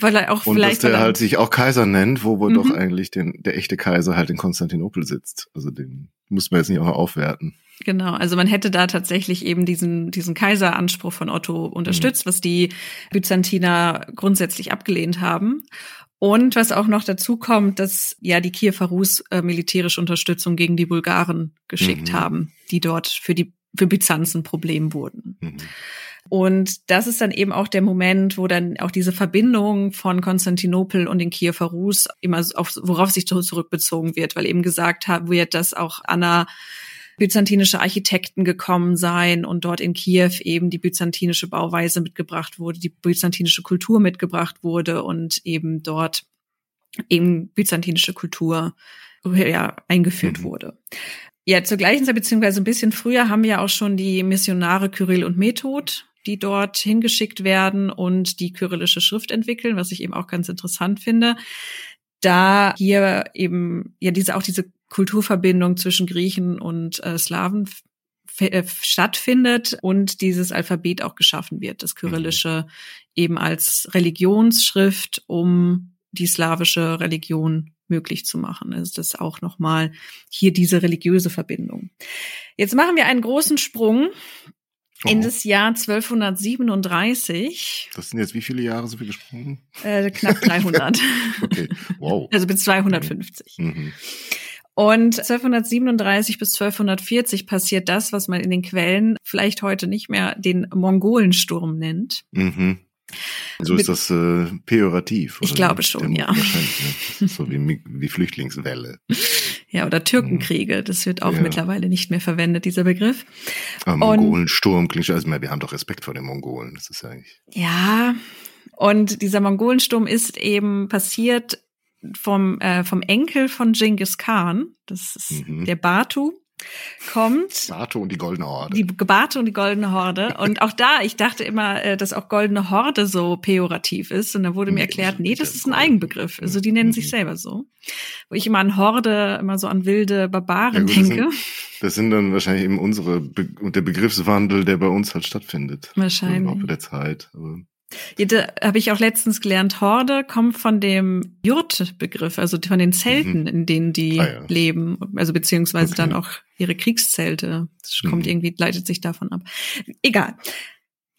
S2: Weil er auch
S1: und
S2: vielleicht.
S1: dass der halt sich auch Kaiser nennt, wo wohl mhm. doch eigentlich den, der echte Kaiser halt in Konstantinopel sitzt. Also den muss man jetzt nicht auch aufwerten.
S2: Genau, also man hätte da tatsächlich eben diesen, diesen Kaiseranspruch von Otto unterstützt, mhm. was die Byzantiner grundsätzlich abgelehnt haben. Und was auch noch dazu kommt, dass ja die Kiewer Rus äh, militärische Unterstützung gegen die Bulgaren geschickt mhm. haben, die dort für die für Byzanz ein Problem wurden. Mhm. Und das ist dann eben auch der Moment, wo dann auch diese Verbindung von Konstantinopel und den Kiewer Rus immer auf, worauf sich zurückbezogen wird, weil eben gesagt wird, dass auch Anna byzantinische Architekten gekommen sein und dort in Kiew eben die byzantinische Bauweise mitgebracht wurde, die byzantinische Kultur mitgebracht wurde und eben dort eben byzantinische Kultur ja, eingeführt mhm. wurde. Ja, zur gleichen Zeit, beziehungsweise ein bisschen früher, haben wir auch schon die Missionare Kyrill und Method, die dort hingeschickt werden und die kyrillische Schrift entwickeln, was ich eben auch ganz interessant finde. Da hier eben ja diese auch diese Kulturverbindung zwischen Griechen und äh, Slawen äh, stattfindet und dieses Alphabet auch geschaffen wird, das Kyrillische mhm. eben als Religionsschrift, um die slawische Religion möglich zu machen. Also das ist auch nochmal hier diese religiöse Verbindung. Jetzt machen wir einen großen Sprung oh. in das Jahr 1237.
S1: Das sind jetzt wie viele Jahre so viel gesprungen?
S2: Äh, knapp 300.
S1: okay, wow.
S2: Also bis 250. Mhm. Und 1237 bis 1240 passiert das, was man in den Quellen vielleicht heute nicht mehr den Mongolensturm nennt.
S1: Mhm. So ist das äh, pejorativ.
S2: Oder? Ich glaube schon, ja.
S1: Wahrscheinlich, ne? So wie, wie Flüchtlingswelle.
S2: Ja, oder Türkenkriege. Das wird auch ja. mittlerweile nicht mehr verwendet, dieser Begriff.
S1: Aber Mongolensturm klingt also wir haben doch Respekt vor den Mongolen. Das ist ja eigentlich.
S2: Ja. Und dieser Mongolensturm ist eben passiert vom, äh, vom Enkel von Genghis Khan, das ist mhm. der Batu. Kommt.
S1: Bato und die Goldene Horde.
S2: Die Bato und die Goldene Horde. Und auch da, ich dachte immer, äh, dass auch Goldene Horde so pejorativ ist. Und da wurde mir erklärt, nee, das ist ein Eigenbegriff. Also die nennen sich mhm. selber so. Wo ich immer an Horde, immer so an wilde Barbaren ja, gut, denke.
S1: Das sind, das sind, dann wahrscheinlich eben unsere, Be der Begriffswandel, der bei uns halt stattfindet.
S2: Wahrscheinlich. Im
S1: Laufe der Zeit. Aber
S2: da habe ich auch letztens gelernt, Horde kommt von dem Jurt-Begriff, also von den Zelten, mhm. in denen die ah, ja. leben, also beziehungsweise okay. dann auch ihre Kriegszelte. Das mhm. kommt irgendwie, leitet sich davon ab. Egal.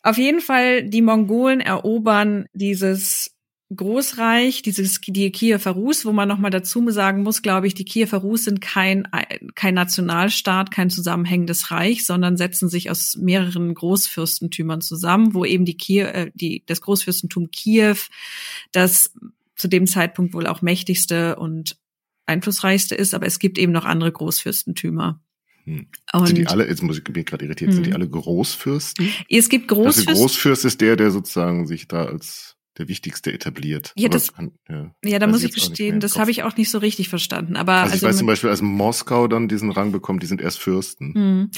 S2: Auf jeden Fall, die Mongolen erobern dieses Großreich, dieses die Kiewer Rus, wo man nochmal dazu sagen muss, glaube ich, die Kiewer Rus sind kein kein Nationalstaat, kein zusammenhängendes Reich, sondern setzen sich aus mehreren Großfürstentümern zusammen, wo eben die Kiew, äh, die das Großfürstentum Kiew, das zu dem Zeitpunkt wohl auch mächtigste und einflussreichste ist, aber es gibt eben noch andere Großfürstentümer.
S1: Hm. sind die alle, jetzt muss ich bin gerade irritiert, hm. sind die hm. alle Großfürsten?
S2: Es gibt Großfürsten.
S1: Also Großfürst ist der, der sozusagen sich da als der wichtigste etabliert.
S2: Ja, das, kann, ja, ja da muss ich gestehen, das habe ich auch nicht so richtig verstanden. Aber
S1: also, also ich weiß zum Beispiel, als Moskau dann diesen Rang bekommt, die sind erst Fürsten. Mhm.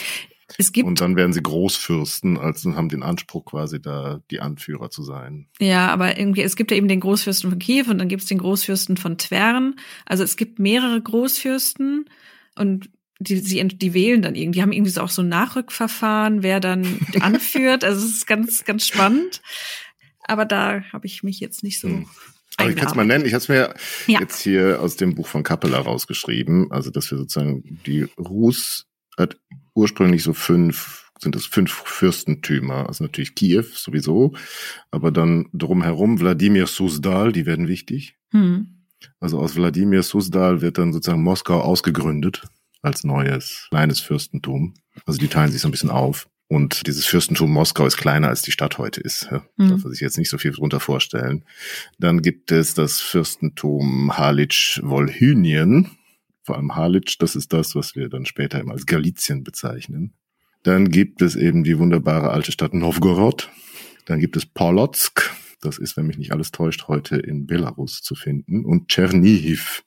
S2: Es gibt,
S1: und dann werden sie Großfürsten, also haben den Anspruch quasi da die Anführer zu sein.
S2: Ja, aber irgendwie, es gibt ja eben den Großfürsten von Kiew und dann gibt es den Großfürsten von Twern. Also es gibt mehrere Großfürsten und die, sie, die wählen dann irgendwie, die haben irgendwie so auch so ein Nachrückverfahren, wer dann anführt. Also es ist ganz, ganz spannend. Aber da habe ich mich jetzt nicht so. Hm.
S1: Aber ich kann es mal nennen. Ich habe es mir ja. jetzt hier aus dem Buch von Kappeler rausgeschrieben. Also, dass wir sozusagen die Rus hat ursprünglich so fünf, sind es fünf Fürstentümer. Also natürlich Kiew sowieso, aber dann drumherum Wladimir Susdal, die werden wichtig. Hm. Also aus Wladimir Susdal wird dann sozusagen Moskau ausgegründet als neues kleines Fürstentum. Also die teilen sich so ein bisschen auf. Und dieses Fürstentum Moskau ist kleiner als die Stadt heute ist. Ja, mhm. Darf man sich jetzt nicht so viel drunter vorstellen. Dann gibt es das Fürstentum Halitsch-Wolhynien. Vor allem Halitsch, das ist das, was wir dann später immer als Galizien bezeichnen. Dann gibt es eben die wunderbare alte Stadt Novgorod. Dann gibt es Polotsk. Das ist, wenn mich nicht alles täuscht, heute in Belarus zu finden. Und Tschernihiv.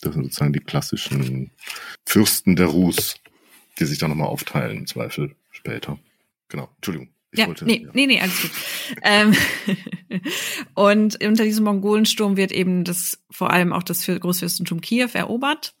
S1: Das sind sozusagen die klassischen Fürsten der Rus, die sich dann nochmal aufteilen im Zweifel später. Genau, Entschuldigung.
S2: Ich ja, wollte, nee, ja. nee, nee, alles gut. ähm, und unter diesem Mongolensturm wird eben das vor allem auch das Großfürstentum Kiew erobert.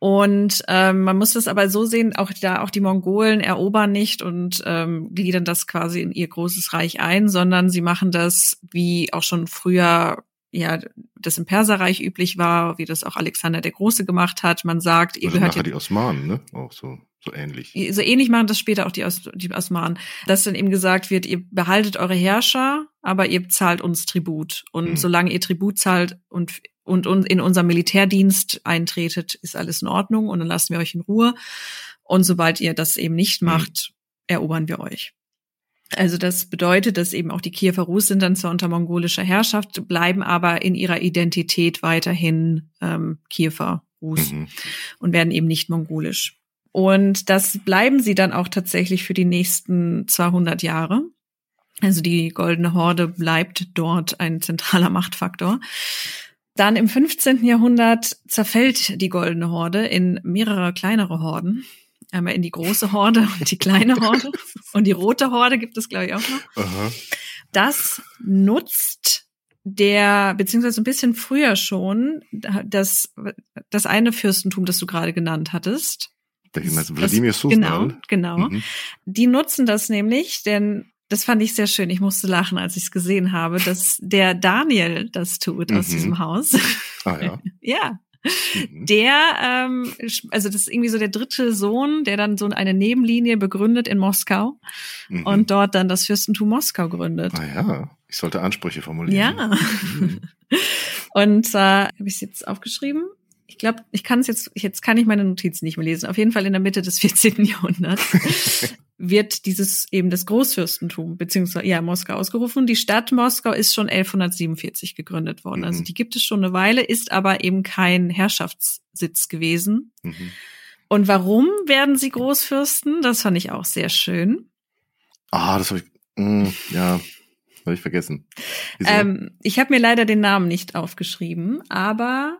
S2: Und ähm, man muss das aber so sehen, auch da auch die Mongolen erobern nicht und ähm, gliedern das quasi in ihr großes Reich ein, sondern sie machen das wie auch schon früher ja das im Perserreich üblich war, wie das auch Alexander der Große gemacht hat. Man sagt, ihr
S1: also
S2: gehört ja
S1: die Osmanen, ne? Auch so so ähnlich.
S2: So ähnlich machen das später auch die, Os die Osmanen, dass dann eben gesagt wird, ihr behaltet eure Herrscher, aber ihr zahlt uns Tribut und mhm. solange ihr Tribut zahlt und und in unser Militärdienst eintretet, ist alles in Ordnung und dann lassen wir euch in Ruhe. Und sobald ihr das eben nicht mhm. macht, mhm. erobern wir euch. Also das bedeutet, dass eben auch die Kiewer Rus sind dann zwar unter mongolischer Herrschaft, bleiben aber in ihrer Identität weiterhin ähm, Kiewer Rus mhm. und werden eben nicht mongolisch. Und das bleiben sie dann auch tatsächlich für die nächsten 200 Jahre. Also die Goldene Horde bleibt dort ein zentraler Machtfaktor. Dann im 15. Jahrhundert zerfällt die Goldene Horde in mehrere kleinere Horden. Einmal in die große Horde und die kleine Horde. Und die rote Horde gibt es, glaube ich, auch noch. Aha. Das nutzt der, beziehungsweise ein bisschen früher schon, das, das eine Fürstentum, das du gerade genannt hattest.
S1: Welchen meinst Wladimir
S2: Genau, genau. Mhm. Die nutzen das nämlich, denn das fand ich sehr schön. Ich musste lachen, als ich es gesehen habe, dass der Daniel das tut aus mhm. diesem Haus.
S1: Ah ja.
S2: ja. Mhm. Der, ähm, also das ist irgendwie so der dritte Sohn, der dann so eine Nebenlinie begründet in Moskau mhm. und dort dann das Fürstentum Moskau gründet.
S1: Ah ja, ich sollte Ansprüche formulieren.
S2: Ja. Mhm. und äh, habe ich es jetzt aufgeschrieben? Ich glaube, ich kann es jetzt, jetzt kann ich meine Notizen nicht mehr lesen. Auf jeden Fall in der Mitte des 14. Jahrhunderts wird dieses eben das Großfürstentum beziehungsweise ja Moskau ausgerufen. Die Stadt Moskau ist schon 1147 gegründet worden. Also mhm. Also die gibt es schon eine Weile, ist aber eben kein Herrschaftssitz gewesen. Mhm. Und warum werden sie Großfürsten? Das fand ich auch sehr schön.
S1: Ah, das habe ich, mh, hm, ja, habe ich vergessen.
S2: Ähm, ich habe mir leider den Namen nicht aufgeschrieben, aber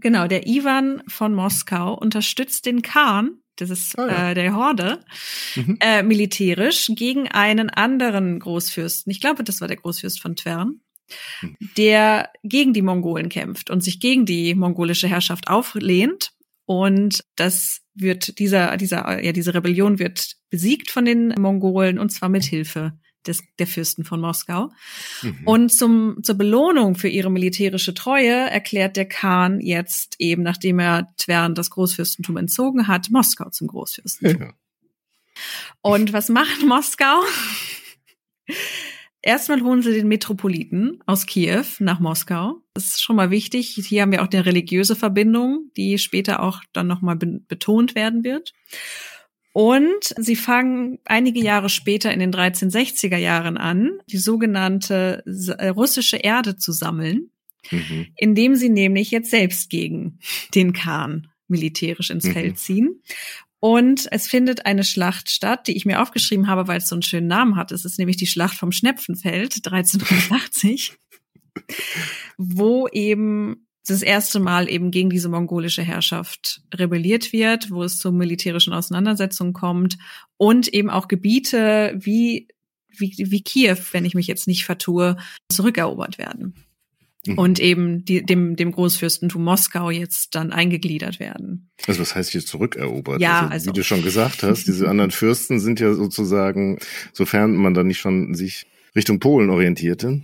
S2: Genau, der Ivan von Moskau unterstützt den Khan, das ist oh ja. äh, der Horde, mhm. äh, militärisch gegen einen anderen Großfürsten. Ich glaube, das war der Großfürst von Twern, mhm. der gegen die Mongolen kämpft und sich gegen die mongolische Herrschaft auflehnt. Und das wird dieser, dieser, ja, diese Rebellion wird besiegt von den Mongolen und zwar mit Hilfe des, der Fürsten von Moskau. Mhm. Und zum, zur Belohnung für ihre militärische Treue erklärt der Khan jetzt eben, nachdem er Twern das Großfürstentum entzogen hat, Moskau zum Großfürstentum. Ja. Und was macht Moskau? Erstmal holen sie den Metropoliten aus Kiew nach Moskau. Das ist schon mal wichtig. Hier haben wir auch eine religiöse Verbindung, die später auch dann nochmal betont werden wird. Und sie fangen einige Jahre später in den 1360er Jahren an, die sogenannte äh, russische Erde zu sammeln, mhm. indem sie nämlich jetzt selbst gegen den Khan militärisch ins mhm. Feld ziehen. Und es findet eine Schlacht statt, die ich mir aufgeschrieben habe, weil es so einen schönen Namen hat. Es ist nämlich die Schlacht vom Schnepfenfeld 1380, wo eben das erste Mal eben gegen diese mongolische Herrschaft rebelliert wird, wo es zu militärischen Auseinandersetzungen kommt und eben auch Gebiete wie, wie, wie Kiew, wenn ich mich jetzt nicht vertue, zurückerobert werden. Mhm. Und eben die, dem, dem Großfürstentum Moskau jetzt dann eingegliedert werden.
S1: Also was heißt hier zurückerobert?
S2: Ja,
S1: also, also wie du schon gesagt hast, diese anderen Fürsten sind ja sozusagen, sofern man dann nicht schon sich Richtung Polen orientierte,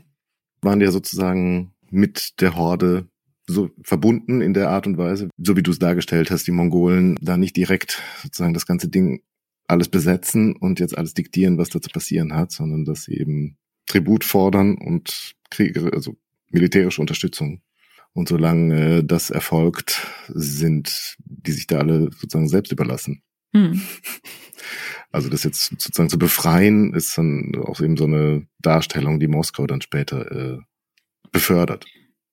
S1: waren ja sozusagen mit der Horde so verbunden in der Art und Weise, so wie du es dargestellt hast, die Mongolen da nicht direkt sozusagen das ganze Ding alles besetzen und jetzt alles diktieren, was da zu passieren hat, sondern dass sie eben Tribut fordern und Kriege, also militärische Unterstützung. Und solange äh, das erfolgt, sind die sich da alle sozusagen selbst überlassen. Hm. Also das jetzt sozusagen zu befreien, ist dann auch eben so eine Darstellung, die Moskau dann später äh, befördert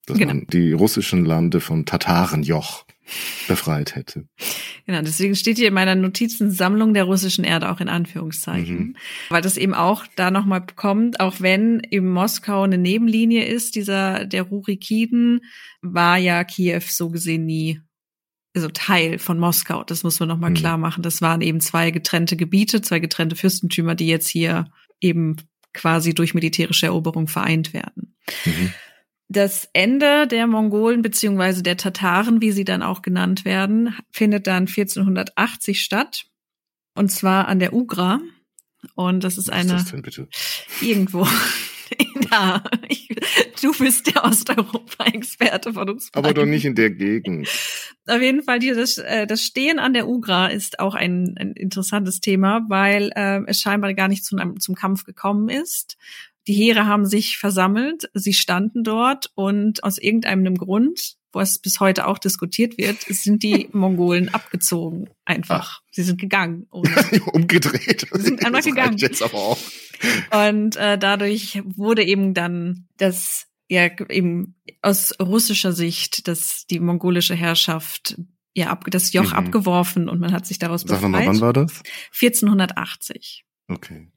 S1: dass genau. man die russischen Lande von Tatarenjoch befreit hätte.
S2: Genau, deswegen steht hier in meiner Notizensammlung der russischen Erde auch in Anführungszeichen, mhm. weil das eben auch da nochmal kommt, auch wenn eben Moskau eine Nebenlinie ist, dieser der Rurikiden, war ja Kiew so gesehen nie also Teil von Moskau. Das muss man nochmal mhm. klar machen. Das waren eben zwei getrennte Gebiete, zwei getrennte Fürstentümer, die jetzt hier eben quasi durch militärische Eroberung vereint werden. Mhm. Das Ende der Mongolen beziehungsweise der Tataren, wie sie dann auch genannt werden, findet dann 1480 statt. Und zwar an der Ugra. Und das ist Was eine. Ist das denn bitte? Irgendwo. ja, ich, du bist der Osteuropa-Experte von uns.
S1: Aber doch nicht in der Gegend.
S2: Auf jeden Fall, das, äh, das Stehen an der Ugra ist auch ein, ein interessantes Thema, weil äh, es scheinbar gar nicht zum, zum Kampf gekommen ist. Die Heere haben sich versammelt, sie standen dort und aus irgendeinem Grund, was bis heute auch diskutiert wird, sind die Mongolen abgezogen. Einfach. Ach. Sie sind gegangen.
S1: Umgedreht.
S2: Sie sind einfach gegangen. Jetzt aber auch. Und äh, dadurch wurde eben dann das ja eben aus russischer Sicht, dass die mongolische Herrschaft ja ab, das Joch mhm. abgeworfen und man hat sich daraus
S1: befreit. Sag mal, wann war das?
S2: 1480.
S1: Okay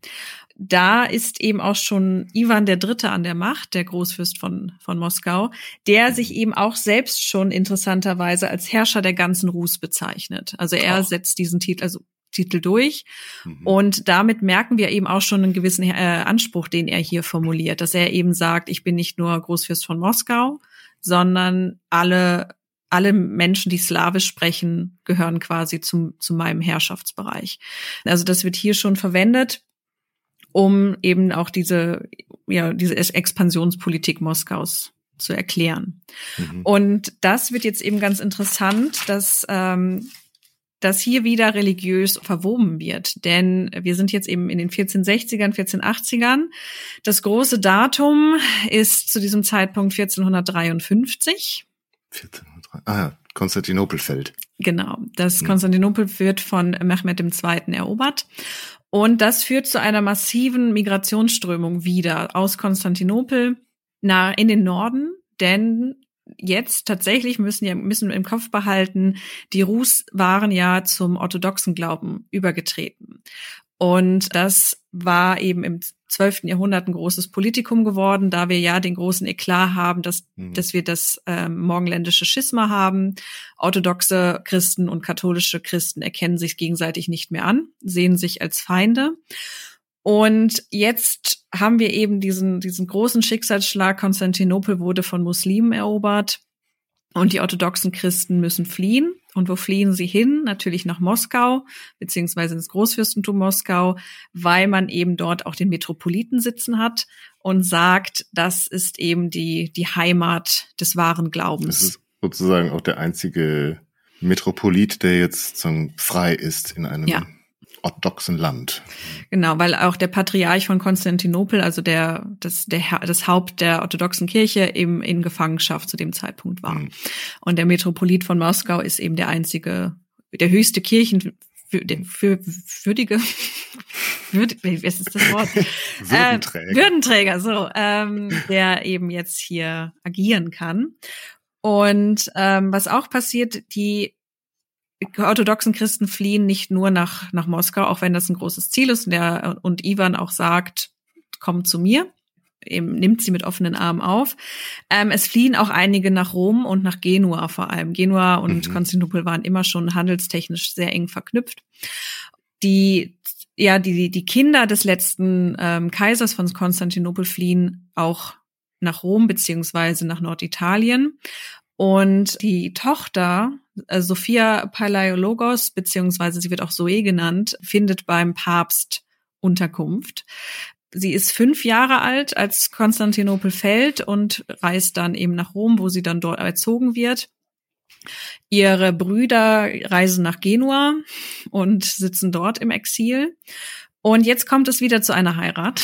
S2: da ist eben auch schon Ivan der Dritte an der Macht, der Großfürst von, von Moskau, der sich eben auch selbst schon interessanterweise als Herrscher der ganzen Rus bezeichnet. Also er Ach. setzt diesen Titel, also Titel durch. Mhm. Und damit merken wir eben auch schon einen gewissen äh, Anspruch, den er hier formuliert, dass er eben sagt, ich bin nicht nur Großfürst von Moskau, sondern alle alle Menschen, die Slawisch sprechen, gehören quasi zum, zu meinem Herrschaftsbereich. Also das wird hier schon verwendet um eben auch diese, ja, diese Expansionspolitik Moskaus zu erklären. Mhm. Und das wird jetzt eben ganz interessant, dass ähm, dass hier wieder religiös verwoben wird. Denn wir sind jetzt eben in den 1460ern, 1480ern. Das große Datum ist zu diesem Zeitpunkt 1453.
S1: 1403. Ah, Konstantinopel fällt.
S2: Genau. Das hm. Konstantinopel wird von Mehmed II. erobert. Und das führt zu einer massiven Migrationsströmung wieder aus Konstantinopel nach in den Norden, denn jetzt tatsächlich müssen ja müssen wir im Kopf behalten, die Rus waren ja zum orthodoxen Glauben übergetreten. Und das war eben im 12. Jahrhundert ein großes Politikum geworden, da wir ja den großen Eklat haben, dass, mhm. dass wir das ähm, morgenländische Schisma haben. Orthodoxe Christen und katholische Christen erkennen sich gegenseitig nicht mehr an, sehen sich als Feinde. Und jetzt haben wir eben diesen, diesen großen Schicksalsschlag. Konstantinopel wurde von Muslimen erobert und die orthodoxen Christen müssen fliehen. Und wo fliehen sie hin? Natürlich nach Moskau, beziehungsweise ins Großfürstentum Moskau, weil man eben dort auch den Metropoliten sitzen hat und sagt, das ist eben die, die Heimat des wahren Glaubens.
S1: Das ist sozusagen auch der einzige Metropolit, der jetzt so frei ist in einem ja orthodoxen Land.
S2: Genau, weil auch der Patriarch von Konstantinopel, also der das der das Haupt der orthodoxen Kirche eben in Gefangenschaft zu dem Zeitpunkt war. Mhm. Und der Metropolit von Moskau ist eben der einzige der höchste Kirchen für, für würdige Würd, was ist das Wort?
S1: Würdenträger.
S2: Äh, Würdenträger, so, ähm, der eben jetzt hier agieren kann. Und ähm, was auch passiert, die orthodoxen Christen fliehen nicht nur nach, nach Moskau, auch wenn das ein großes Ziel ist und, der, und Ivan auch sagt, komm zu mir, eben nimmt sie mit offenen Armen auf. Ähm, es fliehen auch einige nach Rom und nach Genua vor allem. Genua und mhm. Konstantinopel waren immer schon handelstechnisch sehr eng verknüpft. Die ja, die, die Kinder des letzten ähm, Kaisers von Konstantinopel fliehen auch nach Rom beziehungsweise nach Norditalien. Und die Tochter, äh, Sophia Palaiologos, beziehungsweise sie wird auch Zoe genannt, findet beim Papst Unterkunft. Sie ist fünf Jahre alt, als Konstantinopel fällt und reist dann eben nach Rom, wo sie dann dort erzogen wird. Ihre Brüder reisen nach Genua und sitzen dort im Exil. Und jetzt kommt es wieder zu einer Heirat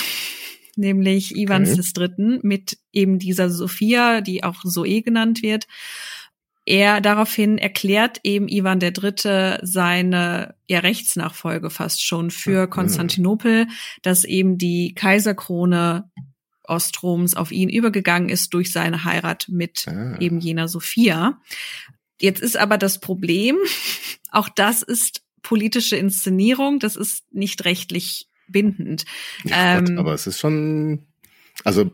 S2: nämlich Ivans okay. des Dritten mit eben dieser Sophia, die auch Zoe genannt wird. Er daraufhin erklärt eben Ivan der Dritte seine ja, Rechtsnachfolge fast schon für Konstantinopel, dass eben die Kaiserkrone Ostroms auf ihn übergegangen ist durch seine Heirat mit ah. eben jener Sophia. Jetzt ist aber das Problem, auch das ist politische Inszenierung, das ist nicht rechtlich bindend.
S1: Ja, ähm, Gott, aber es ist schon, also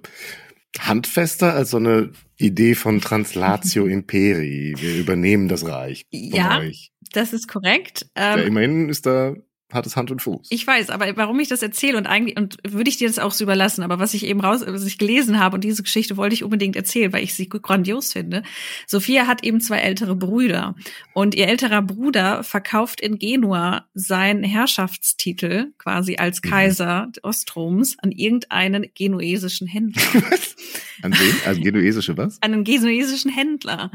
S1: handfester als so eine Idee von Translatio Imperi. Wir übernehmen das Reich.
S2: Ja, euch. das ist korrekt.
S1: Ähm, ja, immerhin ist da hat es Hand und Fuß.
S2: Ich weiß, aber warum ich das erzähle und eigentlich und würde ich dir das auch so überlassen, aber was ich eben raus, was ich gelesen habe und diese Geschichte wollte ich unbedingt erzählen, weil ich sie grandios finde. Sophia hat eben zwei ältere Brüder und ihr älterer Bruder verkauft in Genua seinen Herrschaftstitel quasi als mhm. Kaiser mhm. Ostroms an irgendeinen genuesischen Händler.
S1: Was? An wen? Also genuesische was?
S2: An einen genuesischen Händler.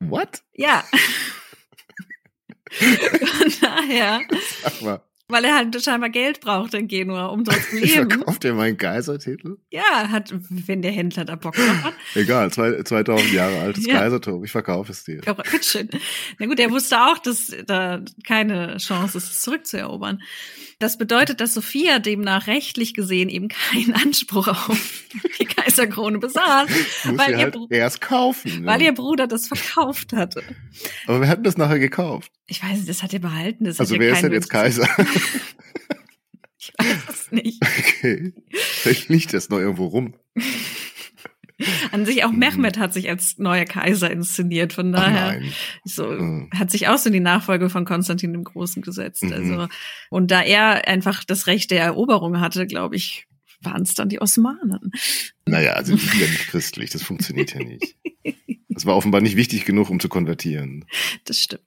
S1: What?
S2: Ja. Von daher. Sag mal. Weil er halt scheinbar Geld braucht in Genua, um dort zu leben.
S1: Verkauft er meinen Kaisertitel?
S2: Ja, hat, wenn der Händler da Bock drauf hat.
S1: Egal, zwei, 2000 Jahre altes ja. Kaisertum, ich verkaufe es dir.
S2: Ja, bitteschön. Na gut, er wusste auch, dass da keine Chance ist, es zurückzuerobern. Das bedeutet, dass Sophia demnach rechtlich gesehen eben keinen Anspruch auf die Kaiserkrone besaß,
S1: weil, ihr, halt erst kaufen,
S2: weil ihr Bruder das verkauft hatte.
S1: Aber wir hatten das nachher gekauft.
S2: Ich weiß nicht, das hat er behalten. Das
S1: also wer ist denn jetzt Kaiser?
S2: ich weiß es nicht.
S1: Okay. Vielleicht liegt das noch irgendwo rum.
S2: An sich auch mhm. Mehmed hat sich als neuer Kaiser inszeniert, von daher so mhm. hat sich auch so in die Nachfolge von Konstantin dem Großen gesetzt. Mhm. Also und da er einfach das Recht der Eroberung hatte, glaube ich, waren es dann die Osmanen.
S1: Naja, also die sind ja nicht christlich, das funktioniert ja nicht. Das war offenbar nicht wichtig genug, um zu konvertieren.
S2: Das stimmt.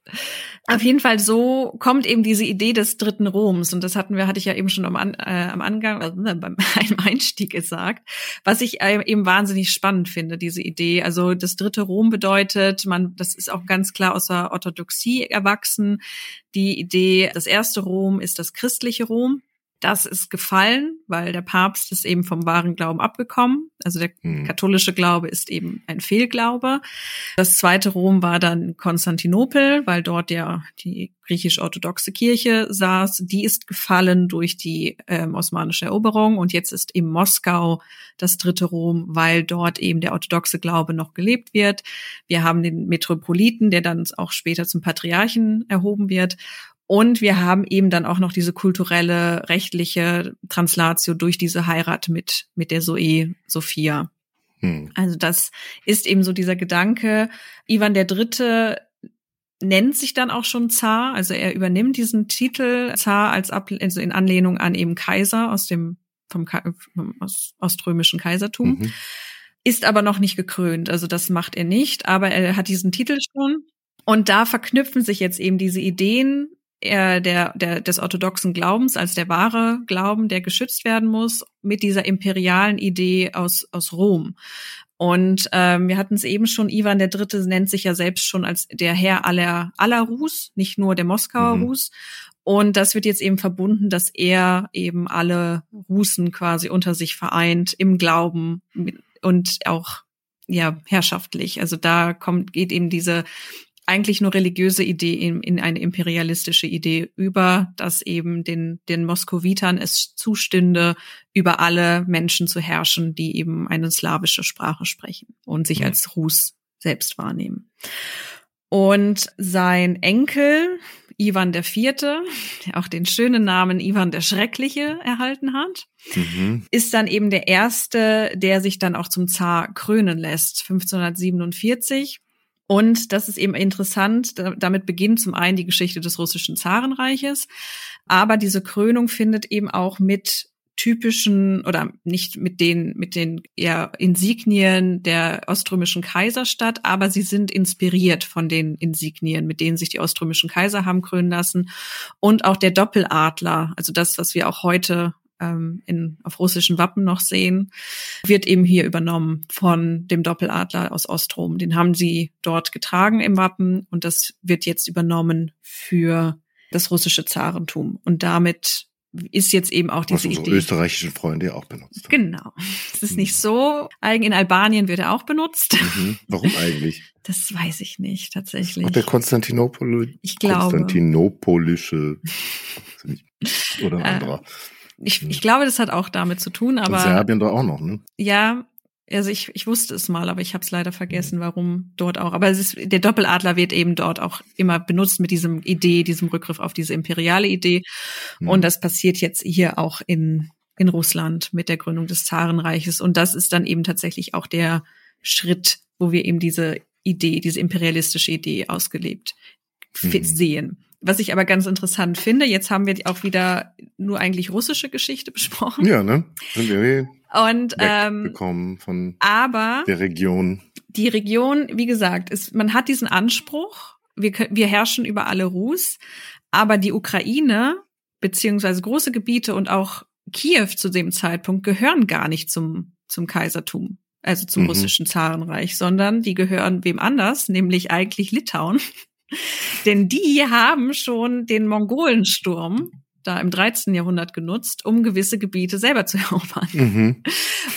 S2: Auf jeden Fall so kommt eben diese Idee des dritten Roms und das hatten wir, hatte ich ja eben schon am, äh, am Angang, also beim beim Einstieg gesagt, was ich äh, eben wahnsinnig spannend finde, diese Idee. Also das dritte Rom bedeutet, man, das ist auch ganz klar aus der Orthodoxie erwachsen. Die Idee, das erste Rom ist das christliche Rom. Das ist gefallen, weil der Papst ist eben vom wahren Glauben abgekommen. Also der mhm. katholische Glaube ist eben ein Fehlglaube. Das zweite Rom war dann Konstantinopel, weil dort ja die griechisch-orthodoxe Kirche saß. Die ist gefallen durch die ähm, osmanische Eroberung und jetzt ist eben Moskau das dritte Rom, weil dort eben der orthodoxe Glaube noch gelebt wird. Wir haben den Metropoliten, der dann auch später zum Patriarchen erhoben wird. Und wir haben eben dann auch noch diese kulturelle, rechtliche Translatio durch diese Heirat mit, mit der Zoe Sophia. Hm. Also das ist eben so dieser Gedanke. Ivan der Dritte nennt sich dann auch schon Zar, also er übernimmt diesen Titel Zar als Ab also in Anlehnung an eben Kaiser aus dem vom, vom oströmischen Kaisertum. Mhm. Ist aber noch nicht gekrönt, also das macht er nicht, aber er hat diesen Titel schon. Und da verknüpfen sich jetzt eben diese Ideen äh, der, der, des orthodoxen Glaubens als der wahre Glauben, der geschützt werden muss, mit dieser imperialen Idee aus, aus Rom. Und ähm, wir hatten es eben schon, Ivan der Dritte nennt sich ja selbst schon als der Herr aller, aller Rus, nicht nur der Moskauer mhm. Rus. Und das wird jetzt eben verbunden, dass er eben alle Russen quasi unter sich vereint im Glauben und auch ja herrschaftlich. Also da kommt geht eben diese eigentlich nur religiöse Idee in, in eine imperialistische Idee über, dass eben den, den Moskowitern es zustünde, über alle Menschen zu herrschen, die eben eine slawische Sprache sprechen und sich mhm. als Rus selbst wahrnehmen. Und sein Enkel, Ivan der Vierte, der auch den schönen Namen Ivan der Schreckliche erhalten hat, mhm. ist dann eben der erste, der sich dann auch zum Zar krönen lässt, 1547. Und das ist eben interessant. Damit beginnt zum einen die Geschichte des russischen Zarenreiches. Aber diese Krönung findet eben auch mit typischen oder nicht mit den mit den eher Insignien der oströmischen Kaiser statt, aber sie sind inspiriert von den Insignien, mit denen sich die oströmischen Kaiser haben krönen lassen und auch der Doppeladler, also das, was wir auch heute ähm, in, auf russischen Wappen noch sehen, wird eben hier übernommen von dem Doppeladler aus Ostrom. Den haben sie dort getragen im Wappen und das wird jetzt übernommen für das russische Zarentum. Und damit ist jetzt eben auch diese
S1: Was unsere Idee. österreichischen Freunde auch benutzt.
S2: Genau. Es ist nicht so eigen. In Albanien wird er auch benutzt.
S1: Mhm. Warum eigentlich?
S2: Das weiß ich nicht, tatsächlich.
S1: Auch der Konstantinopol
S2: ich glaube.
S1: Konstantinopolische oder
S2: äh,
S1: anderer.
S2: Ich, ich glaube, das hat auch damit zu tun, aber. Und
S1: Serbien doch auch noch, ne?
S2: Ja, also ich, ich wusste es mal, aber ich habe es leider vergessen, warum dort auch. Aber es ist, der Doppeladler wird eben dort auch immer benutzt mit diesem Idee, diesem Rückgriff auf diese imperiale Idee. Mhm. Und das passiert jetzt hier auch in, in Russland mit der Gründung des Zarenreiches. Und das ist dann eben tatsächlich auch der Schritt, wo wir eben diese Idee, diese imperialistische Idee ausgelebt mhm. sehen. Was ich aber ganz interessant finde, jetzt haben wir auch wieder nur eigentlich russische Geschichte besprochen.
S1: Ja, ne? Sind wir
S2: und ähm,
S1: bekommen von
S2: aber
S1: der Region.
S2: Die Region, wie gesagt, ist, man hat diesen Anspruch, wir, wir herrschen über alle Rus, aber die Ukraine beziehungsweise große Gebiete und auch Kiew zu dem Zeitpunkt gehören gar nicht zum zum Kaisertum, also zum mhm. russischen Zarenreich, sondern die gehören wem anders, nämlich eigentlich Litauen. Denn die haben schon den Mongolensturm da im 13. Jahrhundert genutzt, um gewisse Gebiete selber zu erobern. Mhm.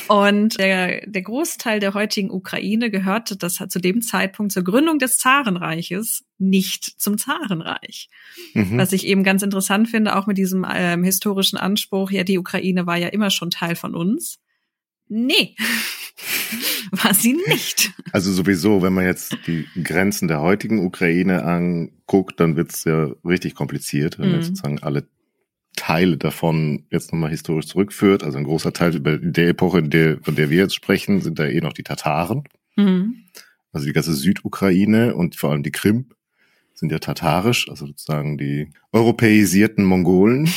S2: Und der, der Großteil der heutigen Ukraine gehörte das zu dem Zeitpunkt zur Gründung des Zarenreiches nicht zum Zarenreich. Mhm. Was ich eben ganz interessant finde, auch mit diesem ähm, historischen Anspruch, ja, die Ukraine war ja immer schon Teil von uns. Nee, war sie nicht.
S1: Also sowieso, wenn man jetzt die Grenzen der heutigen Ukraine anguckt, dann wird's ja richtig kompliziert, wenn mhm. man sozusagen alle Teile davon jetzt nochmal historisch zurückführt. Also ein großer Teil der Epoche, der, von der wir jetzt sprechen, sind da eh noch die Tataren. Mhm. Also die ganze Südukraine und vor allem die Krim sind ja tatarisch, also sozusagen die europäisierten Mongolen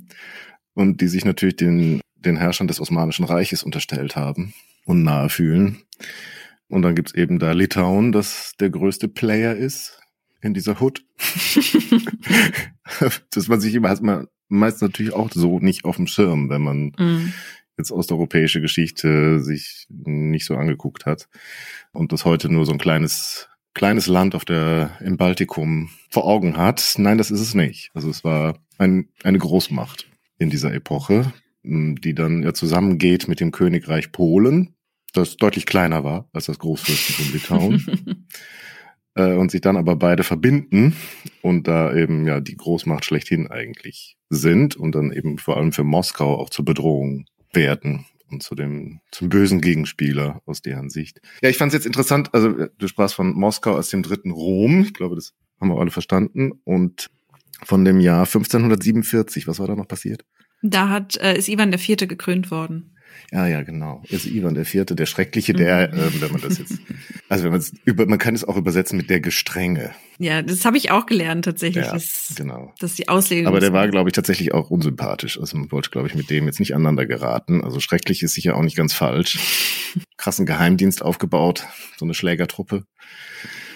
S1: und die sich natürlich den, den Herrschern des Osmanischen Reiches unterstellt haben und nahe fühlen. Und dann gibt's eben da Litauen, das der größte Player ist in dieser Hood. dass man sich immer erstmal meist natürlich auch so nicht auf dem Schirm, wenn man mhm. jetzt osteuropäische Geschichte sich nicht so angeguckt hat und das heute nur so ein kleines kleines Land auf der im Baltikum vor Augen hat. Nein, das ist es nicht. Also es war ein, eine Großmacht in dieser Epoche, die dann ja zusammengeht mit dem Königreich Polen, das deutlich kleiner war als das Großfürstentum Litauen. äh, und sich dann aber beide verbinden und da eben ja die Großmacht schlechthin eigentlich sind und dann eben vor allem für Moskau auch zur Bedrohung werden und zu dem zum bösen Gegenspieler aus deren Sicht. Ja, ich fand es jetzt interessant, also du sprachst von Moskau als dem dritten Rom, ich glaube, das haben wir alle verstanden und von dem Jahr 1547. Was war da noch passiert?
S2: Da hat, äh, ist Ivan der Vierte gekrönt worden.
S1: Ja, ja, genau. Also Ivan der Vierte, der Schreckliche, der, mhm. äh, wenn man das jetzt, also wenn man es über, man kann es auch übersetzen mit der Gestrenge.
S2: Ja, das habe ich auch gelernt tatsächlich.
S1: Ja,
S2: das,
S1: genau.
S2: Das ist die Auslegung.
S1: Aber der war, glaube ich, tatsächlich auch unsympathisch. Also man wollte, glaube ich, mit dem jetzt nicht aneinander geraten. Also schrecklich ist sicher auch nicht ganz falsch. Krassen Geheimdienst aufgebaut, so eine Schlägertruppe.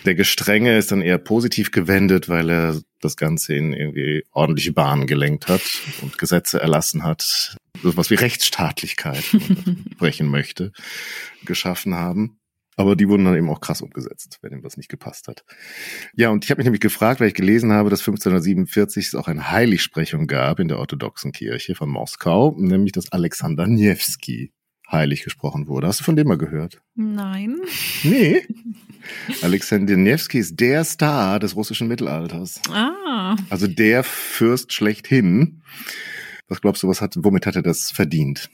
S1: Der Gestrenge ist dann eher positiv gewendet, weil er das Ganze in irgendwie ordentliche Bahnen gelenkt hat und Gesetze erlassen hat, so was wie Rechtsstaatlichkeit brechen möchte, geschaffen haben. Aber die wurden dann eben auch krass umgesetzt, wenn ihm was nicht gepasst hat. Ja, und ich habe mich nämlich gefragt, weil ich gelesen habe, dass 1547 es auch eine Heiligsprechung gab in der orthodoxen Kirche von Moskau, nämlich dass Alexander Niewski heilig gesprochen wurde. Hast du von dem mal gehört?
S2: Nein.
S1: Nee. Alexander Nevsky ist der Star des russischen Mittelalters.
S2: Ah.
S1: Also der Fürst schlechthin. Was glaubst du, was hat, womit hat er das verdient,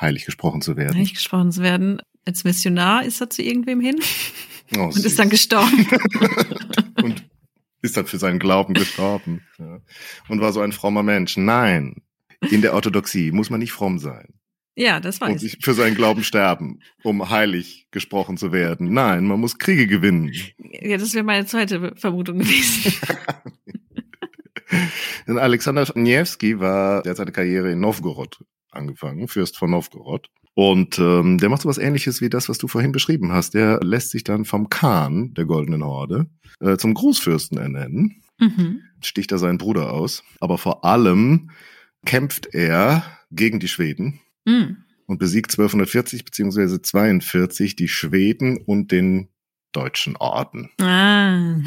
S1: heilig gesprochen zu werden?
S2: Heilig gesprochen zu werden. Als Missionar ist er zu irgendwem hin oh, und süß. ist dann gestorben.
S1: und ist dann für seinen Glauben gestorben. Ja. Und war so ein frommer Mensch. Nein, in der Orthodoxie muss man nicht fromm sein.
S2: Ja, das weiß
S1: und ich. für seinen Glauben sterben, um heilig gesprochen zu werden. Nein, man muss Kriege gewinnen.
S2: Ja, das wäre meine zweite Vermutung gewesen.
S1: Alexander Niewski war, der hat seine Karriere in Novgorod angefangen, Fürst von Novgorod. Und ähm, der macht so was ähnliches wie das, was du vorhin beschrieben hast. Der lässt sich dann vom Khan der Goldenen Horde äh, zum Großfürsten ernennen, mhm. sticht er seinen Bruder aus. Aber vor allem kämpft er gegen die Schweden mhm. und besiegt 1240 beziehungsweise 42 die Schweden und den deutschen Orden.
S2: Ah.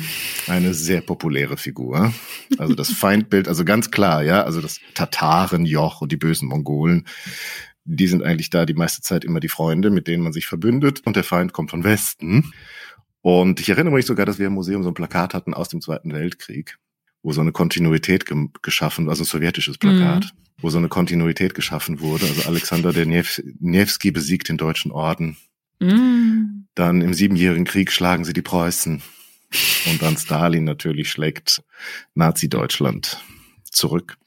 S1: Eine sehr populäre Figur. Also das Feindbild, also ganz klar, ja, also das Tatarenjoch und die bösen Mongolen, die sind eigentlich da die meiste Zeit immer die Freunde, mit denen man sich verbündet und der Feind kommt von Westen. Und ich erinnere mich sogar, dass wir im Museum so ein Plakat hatten aus dem Zweiten Weltkrieg, wo so eine Kontinuität ge geschaffen, also ein sowjetisches Plakat, mhm. Wo so eine Kontinuität geschaffen wurde. Also Alexander der Nevsky besiegt den Deutschen Orden. Mhm. Dann im Siebenjährigen Krieg schlagen sie die Preußen. Und dann Stalin natürlich schlägt Nazi-Deutschland zurück.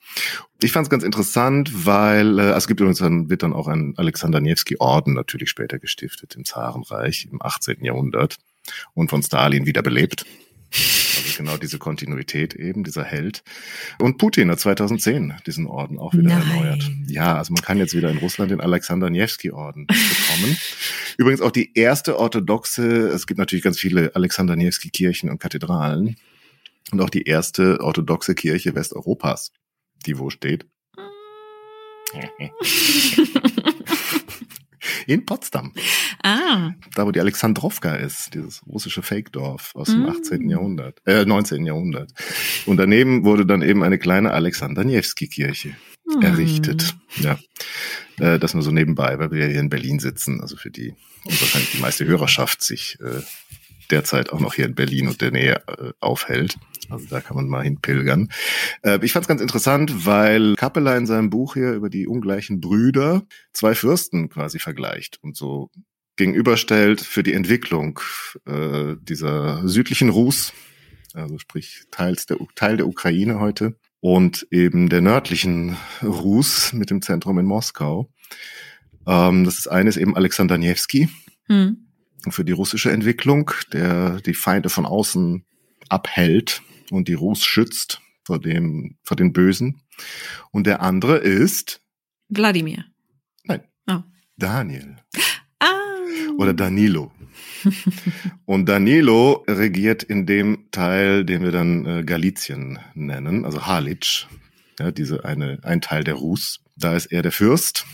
S1: Ich fand es ganz interessant, weil äh, es gibt übrigens dann wird dann auch ein Alexander Nevsky Orden natürlich später gestiftet im Zarenreich im 18. Jahrhundert und von Stalin wiederbelebt. Also genau diese Kontinuität eben, dieser Held. Und Putin hat 2010 diesen Orden auch wieder Nein. erneuert. Ja, also man kann jetzt wieder in Russland den Alexander Nevsky Orden bekommen. Übrigens auch die erste orthodoxe, es gibt natürlich ganz viele Alexander Nevsky Kirchen und Kathedralen. Und auch die erste orthodoxe Kirche Westeuropas, die wo steht. in Potsdam.
S2: Ah.
S1: Da, wo die Alexandrowka ist, dieses russische Fake-Dorf aus dem mm. 18. Jahrhundert, äh, 19. Jahrhundert. Und daneben wurde dann eben eine kleine Alexander Niewski-Kirche mm. errichtet. Ja, äh, das nur so nebenbei, weil wir hier in Berlin sitzen, also für die und wahrscheinlich die meiste Hörerschaft sich äh, derzeit auch noch hier in Berlin und der Nähe äh, aufhält. Also da kann man mal hinpilgern. Äh, ich fand es ganz interessant, weil Kappeler in seinem Buch hier über die ungleichen Brüder zwei Fürsten quasi vergleicht und so gegenüberstellt für die Entwicklung äh, dieser südlichen Rus, also sprich teils der, Teil der Ukraine heute und eben der nördlichen Rus mit dem Zentrum in Moskau. Ähm, das ist eines eben Alexander Niewski. Hm für die russische Entwicklung, der die Feinde von außen abhält und die Rus schützt vor dem, vor den Bösen. Und der andere ist
S2: Wladimir.
S1: Nein.
S2: Oh.
S1: Daniel.
S2: Ah.
S1: Oder Danilo. und Danilo regiert in dem Teil, den wir dann äh, Galizien nennen, also Halic, ja, diese eine, ein Teil der Rus. Da ist er der Fürst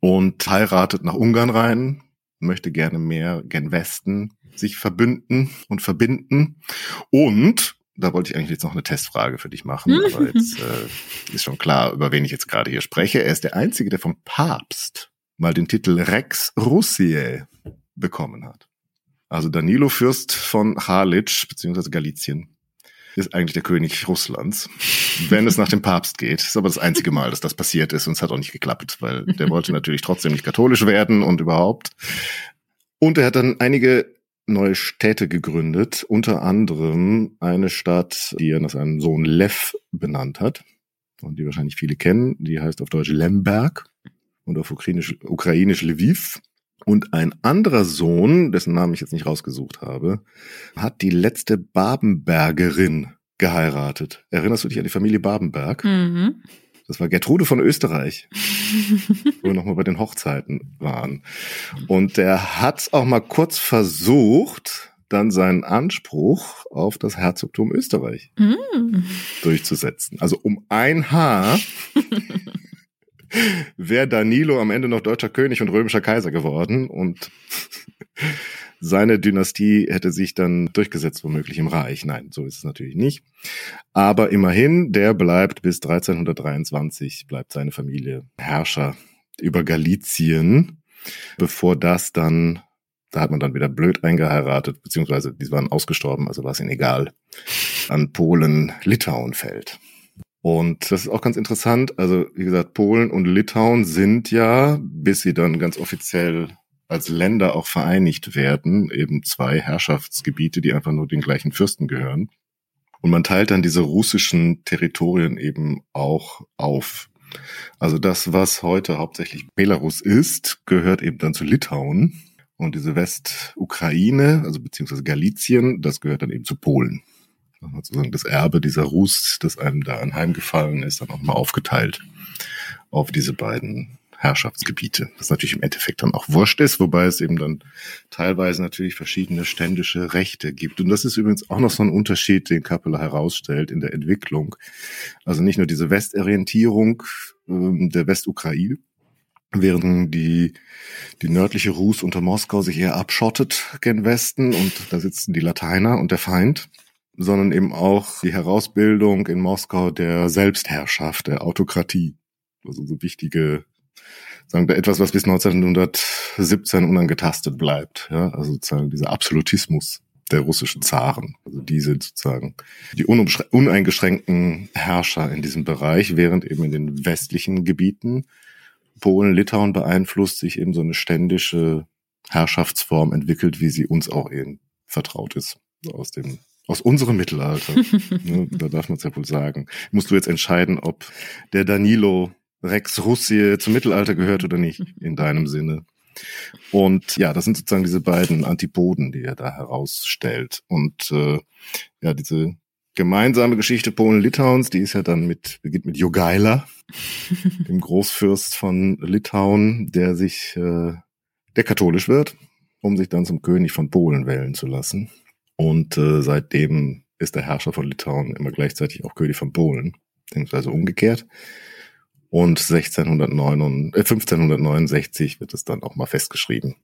S1: und heiratet nach Ungarn rein, möchte gerne mehr gen Westen sich verbünden und verbinden. Und da wollte ich eigentlich jetzt noch eine Testfrage für dich machen, aber jetzt äh, ist schon klar, über wen ich jetzt gerade hier spreche. Er ist der Einzige, der vom Papst mal den Titel Rex Russiae bekommen hat. Also Danilo Fürst von Halic, beziehungsweise Galizien, ist eigentlich der König Russlands, wenn es nach dem Papst geht. Das ist aber das einzige Mal, dass das passiert ist und es hat auch nicht geklappt, weil der wollte natürlich trotzdem nicht katholisch werden und überhaupt. Und er hat dann einige neue Städte gegründet, unter anderem eine Stadt, die er nach seinem Sohn Lev benannt hat und die wahrscheinlich viele kennen. Die heißt auf Deutsch Lemberg und auf Ukrainisch, Ukrainisch Lviv. Und ein anderer Sohn, dessen Namen ich jetzt nicht rausgesucht habe, hat die letzte Babenbergerin geheiratet. Erinnerst du dich an die Familie Babenberg? Mhm. Das war Gertrude von Österreich, wo wir nochmal bei den Hochzeiten waren. Und der hat auch mal kurz versucht, dann seinen Anspruch auf das Herzogtum Österreich mm. durchzusetzen. Also um ein Haar wäre Danilo am Ende noch deutscher König und römischer Kaiser geworden und seine Dynastie hätte sich dann durchgesetzt, womöglich im Reich. Nein, so ist es natürlich nicht. Aber immerhin, der bleibt bis 1323, bleibt seine Familie Herrscher über Galizien, bevor das dann, da hat man dann wieder blöd eingeheiratet, beziehungsweise die waren ausgestorben, also war es ihnen egal, an Polen, Litauen fällt. Und das ist auch ganz interessant. Also, wie gesagt, Polen und Litauen sind ja, bis sie dann ganz offiziell als Länder auch vereinigt werden, eben zwei Herrschaftsgebiete, die einfach nur den gleichen Fürsten gehören. Und man teilt dann diese russischen Territorien eben auch auf. Also das, was heute hauptsächlich Belarus ist, gehört eben dann zu Litauen. Und diese Westukraine, also beziehungsweise Galizien, das gehört dann eben zu Polen sozusagen das Erbe dieser Rus, das einem da anheimgefallen ist, dann auch mal aufgeteilt auf diese beiden Herrschaftsgebiete. Das natürlich im Endeffekt dann auch wurscht ist, wobei es eben dann teilweise natürlich verschiedene ständische Rechte gibt. Und das ist übrigens auch noch so ein Unterschied, den Kappeler herausstellt in der Entwicklung. Also nicht nur diese Westorientierung äh, der Westukraine, während die, die nördliche Rus unter Moskau sich eher abschottet gen Westen und da sitzen die Lateiner und der Feind sondern eben auch die Herausbildung in Moskau der Selbstherrschaft, der Autokratie. Also so wichtige, sagen wir etwas, was bis 1917 unangetastet bleibt. Ja, also sozusagen dieser Absolutismus der russischen Zaren. Also die sind sozusagen die uneingeschränkten Herrscher in diesem Bereich, während eben in den westlichen Gebieten Polen, Litauen beeinflusst sich eben so eine ständische Herrschaftsform entwickelt, wie sie uns auch eben vertraut ist aus dem aus unserem Mittelalter. ne, da darf man es ja wohl sagen. Musst du jetzt entscheiden, ob der Danilo Rex Russie zum Mittelalter gehört oder nicht, in deinem Sinne. Und ja, das sind sozusagen diese beiden Antipoden, die er da herausstellt. Und äh, ja, diese gemeinsame Geschichte Polen-Litauens, die ist ja dann mit, beginnt mit Jogaila, dem Großfürst von Litauen, der sich, äh, der katholisch wird, um sich dann zum König von Polen wählen zu lassen. Und äh, seitdem ist der Herrscher von Litauen immer gleichzeitig auch König von Polen, beziehungsweise umgekehrt. Und 1609, äh, 1569 wird es dann auch mal festgeschrieben,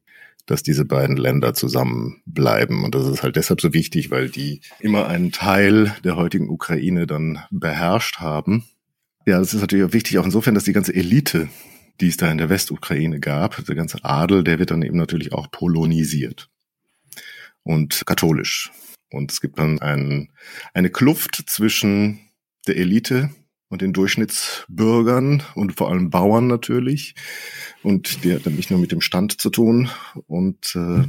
S1: dass diese beiden Länder zusammenbleiben. Und das ist halt deshalb so wichtig, weil die immer einen Teil der heutigen Ukraine dann beherrscht haben. Ja, das ist natürlich auch wichtig, auch insofern, dass die ganze Elite, die es da in der Westukraine gab, der ganze Adel, der wird dann eben natürlich auch polonisiert und katholisch. Und es gibt dann ein, eine Kluft zwischen der Elite und den Durchschnittsbürgern und vor allem Bauern natürlich. Und die hat dann nicht nur mit dem Stand zu tun und äh,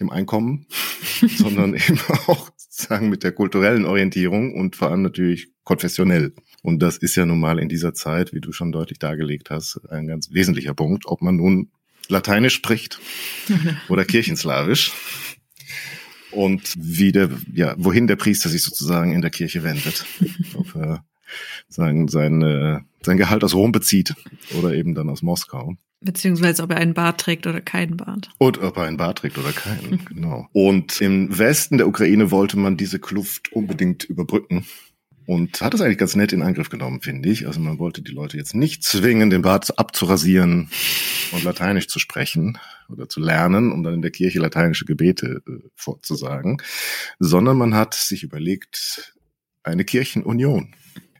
S1: dem Einkommen, sondern eben auch sozusagen mit der kulturellen Orientierung und vor allem natürlich konfessionell. Und das ist ja nun mal in dieser Zeit, wie du schon deutlich dargelegt hast, ein ganz wesentlicher Punkt, ob man nun Lateinisch spricht oder Kirchenslawisch und wie der, ja, wohin der Priester sich sozusagen in der Kirche wendet. Ob er sein, sein, äh, sein Gehalt aus Rom bezieht oder eben dann aus Moskau.
S2: Beziehungsweise ob er einen Bart trägt oder keinen Bart.
S1: Und ob er einen Bart trägt oder keinen, genau. Und im Westen der Ukraine wollte man diese Kluft unbedingt überbrücken und hat es eigentlich ganz nett in Angriff genommen, finde ich. Also man wollte die Leute jetzt nicht zwingen, den Bart abzurasieren und Lateinisch zu sprechen oder zu lernen, um dann in der Kirche lateinische Gebete äh, vorzusagen, sondern man hat sich überlegt, eine Kirchenunion.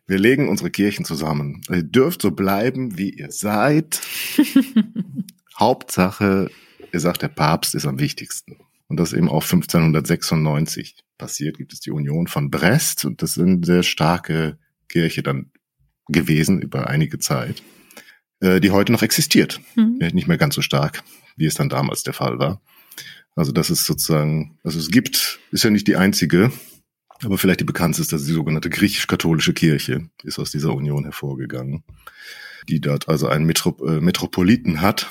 S1: Wir legen unsere Kirchen zusammen. Ihr dürft so bleiben, wie ihr seid. Hauptsache, ihr sagt, der Papst ist am wichtigsten. Und das eben auch 1596 passiert, gibt es die Union von Brest und das ist eine sehr starke Kirche dann gewesen über einige Zeit, äh, die heute noch existiert. Mhm. Nicht mehr ganz so stark, wie es dann damals der Fall war. Also das ist sozusagen, also es gibt, ist ja nicht die einzige Aber vielleicht die bekannteste ist die sogenannte griechisch-katholische Kirche, ist aus dieser Union hervorgegangen, die dort also einen Metro äh, Metropoliten hat,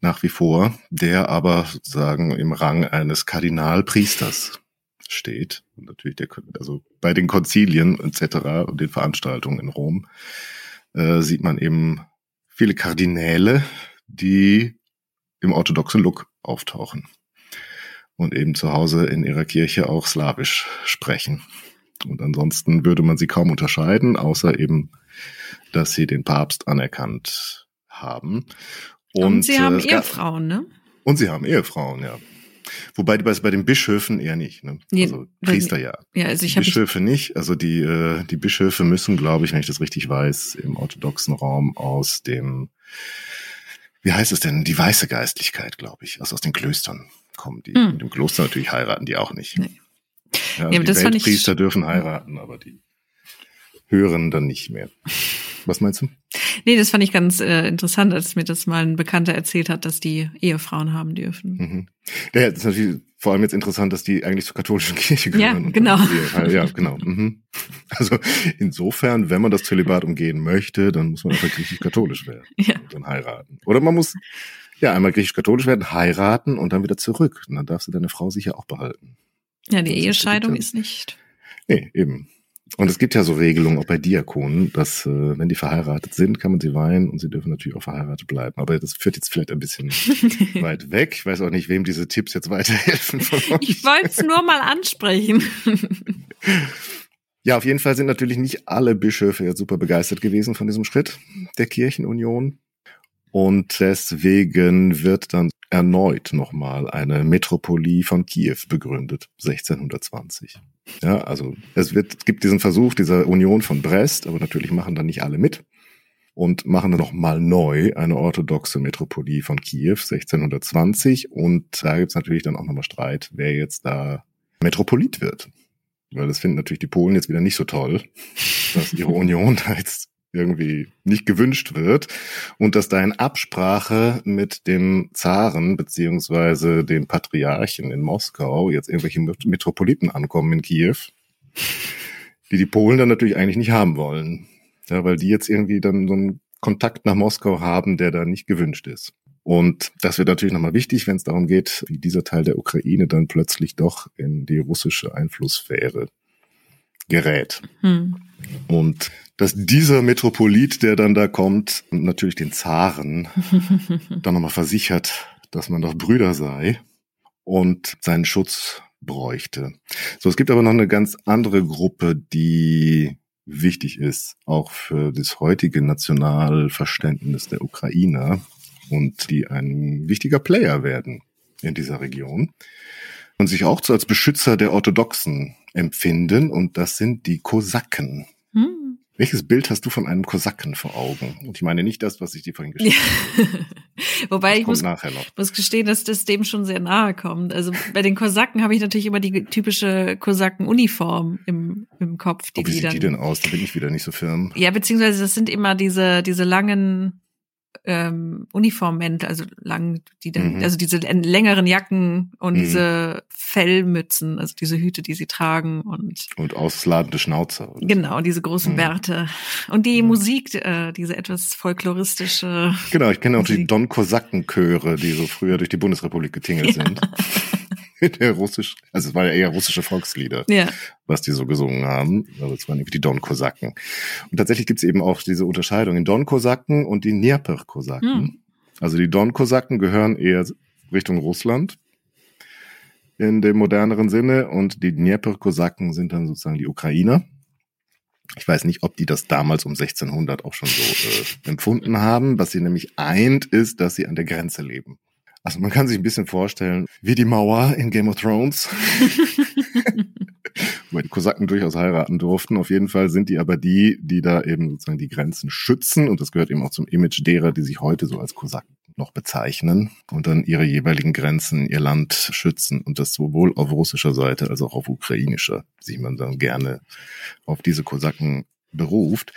S1: nach wie vor, der aber sozusagen im Rang eines Kardinalpriesters steht. Und natürlich der, also bei den Konzilien etc. und den Veranstaltungen in Rom äh, sieht man eben viele Kardinäle, die im orthodoxen Look auftauchen und eben zu Hause in ihrer Kirche auch Slawisch sprechen. Und ansonsten würde man sie kaum unterscheiden, außer eben, dass sie den Papst anerkannt haben.
S2: Und, und sie haben äh, Ehefrauen, ne?
S1: Und sie haben Ehefrauen, ja. Wobei bei, bei den Bischöfen eher nicht. Ne? Nee, also Priester ja.
S2: Ja, also ich
S1: Bischöfe nicht. Also die äh, die Bischöfe müssen, glaube ich, wenn ich das richtig weiß, im orthodoxen Raum aus dem wie heißt es denn? Die weiße Geistlichkeit, glaube ich, also aus den Klöstern kommen die. Und im Kloster natürlich heiraten die auch nicht. Nee. Ja, ja, die Weltpriester dürfen heiraten, aber die hören dann nicht mehr. Was meinst du?
S2: Nee, das fand ich ganz äh, interessant, als mir das mal ein Bekannter erzählt hat, dass die Ehefrauen haben dürfen.
S1: Mhm. Ja, das ist natürlich vor allem jetzt interessant, dass die eigentlich zur katholischen Kirche gehören.
S2: Ja, genau.
S1: Ja, genau. Mhm. Also insofern, wenn man das Zölibat umgehen möchte, dann muss man einfach griechisch-katholisch werden ja. und dann heiraten. Oder man muss ja einmal griechisch-katholisch werden, heiraten und dann wieder zurück. Und dann darfst du deine Frau sicher auch behalten.
S2: Ja, die Ehescheidung ist nicht.
S1: Nee, eben. Und es gibt ja so Regelungen auch bei Diakonen, dass äh, wenn die verheiratet sind, kann man sie weihen und sie dürfen natürlich auch verheiratet bleiben. Aber das führt jetzt vielleicht ein bisschen weit weg. Ich weiß auch nicht, wem diese Tipps jetzt weiterhelfen. Von
S2: euch. Ich wollte es nur mal ansprechen.
S1: ja, auf jeden Fall sind natürlich nicht alle Bischöfe jetzt super begeistert gewesen von diesem Schritt der Kirchenunion. Und deswegen wird dann erneut nochmal eine Metropolie von Kiew begründet, 1620. Ja, also es wird, gibt diesen Versuch dieser Union von Brest, aber natürlich machen dann nicht alle mit und machen dann nochmal neu eine orthodoxe Metropolie von Kiew 1620 und da gibt's natürlich dann auch nochmal Streit, wer jetzt da Metropolit wird. Weil das finden natürlich die Polen jetzt wieder nicht so toll, dass ihre Union da jetzt irgendwie nicht gewünscht wird und dass da in Absprache mit dem Zaren beziehungsweise dem Patriarchen in Moskau jetzt irgendwelche Metropoliten ankommen in Kiew, die die Polen dann natürlich eigentlich nicht haben wollen, ja, weil die jetzt irgendwie dann so einen Kontakt nach Moskau haben, der da nicht gewünscht ist. Und das wird natürlich nochmal wichtig, wenn es darum geht, wie dieser Teil der Ukraine dann plötzlich doch in die russische Einflusssphäre gerät. Hm. Und dass dieser Metropolit, der dann da kommt, natürlich den Zaren dann nochmal versichert, dass man doch Brüder sei und seinen Schutz bräuchte. So, es gibt aber noch eine ganz andere Gruppe, die wichtig ist, auch für das heutige Nationalverständnis der Ukrainer und die ein wichtiger Player werden in dieser Region und sich auch als Beschützer der Orthodoxen empfinden und das sind die Kosaken. Hm. Welches Bild hast du von einem Kosaken vor Augen? Und ich meine nicht das, was ich dir vorhin geschrieben habe.
S2: Wobei ich muss, muss, gestehen, dass das dem schon sehr nahe kommt. Also bei den Kosaken habe ich natürlich immer die typische Kosaken-Uniform im, im Kopf.
S1: Die oh, wie die sieht dann, die denn aus? Da bin ich wieder nicht so firm.
S2: Ja, beziehungsweise das sind immer diese, diese langen ähm, Uniformmäntel, also lang, die dann, mhm. also diese längeren Jacken und mhm. diese Fellmützen, also diese Hüte, die sie tragen und
S1: und ausladende Schnauzer.
S2: Genau, diese großen mhm. Bärte und die mhm. Musik, äh, diese etwas folkloristische.
S1: Genau, ich kenne auch die Don Kosaken Chöre, die so früher durch die Bundesrepublik getingelt ja. sind. der russisch, also es war ja eher russische Volkslieder, ja. was die so gesungen haben. Also es waren irgendwie die Don-Kosaken. Und tatsächlich gibt es eben auch diese Unterscheidung in Don-Kosaken und die Dnieper-Kosaken. Hm. Also die Don-Kosaken gehören eher Richtung Russland in dem moderneren Sinne und die Dnieper-Kosaken sind dann sozusagen die Ukrainer. Ich weiß nicht, ob die das damals um 1600 auch schon so äh, empfunden haben. Was sie nämlich eint, ist, dass sie an der Grenze leben. Also man kann sich ein bisschen vorstellen, wie die Mauer in Game of Thrones. Weil die Kosaken durchaus heiraten durften. Auf jeden Fall sind die aber die, die da eben sozusagen die Grenzen schützen. Und das gehört eben auch zum Image derer, die sich heute so als Kosaken noch bezeichnen und dann ihre jeweiligen Grenzen, ihr Land schützen. Und das sowohl auf russischer Seite als auch auf ukrainischer. Sieht man dann gerne auf diese Kosaken beruft.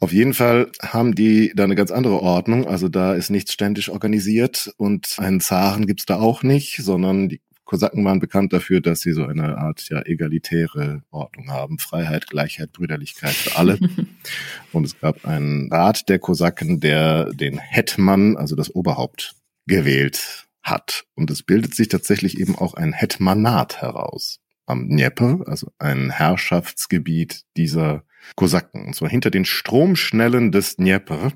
S1: Auf jeden Fall haben die da eine ganz andere Ordnung. Also da ist nichts ständig organisiert und einen Zaren gibt's da auch nicht, sondern die Kosaken waren bekannt dafür, dass sie so eine Art ja egalitäre Ordnung haben. Freiheit, Gleichheit, Brüderlichkeit für alle. Und es gab einen Rat der Kosaken, der den Hetman, also das Oberhaupt, gewählt hat. Und es bildet sich tatsächlich eben auch ein Hetmanat heraus am Dnieper, also ein Herrschaftsgebiet dieser Kosaken. Und zwar hinter den Stromschnellen des Dnieper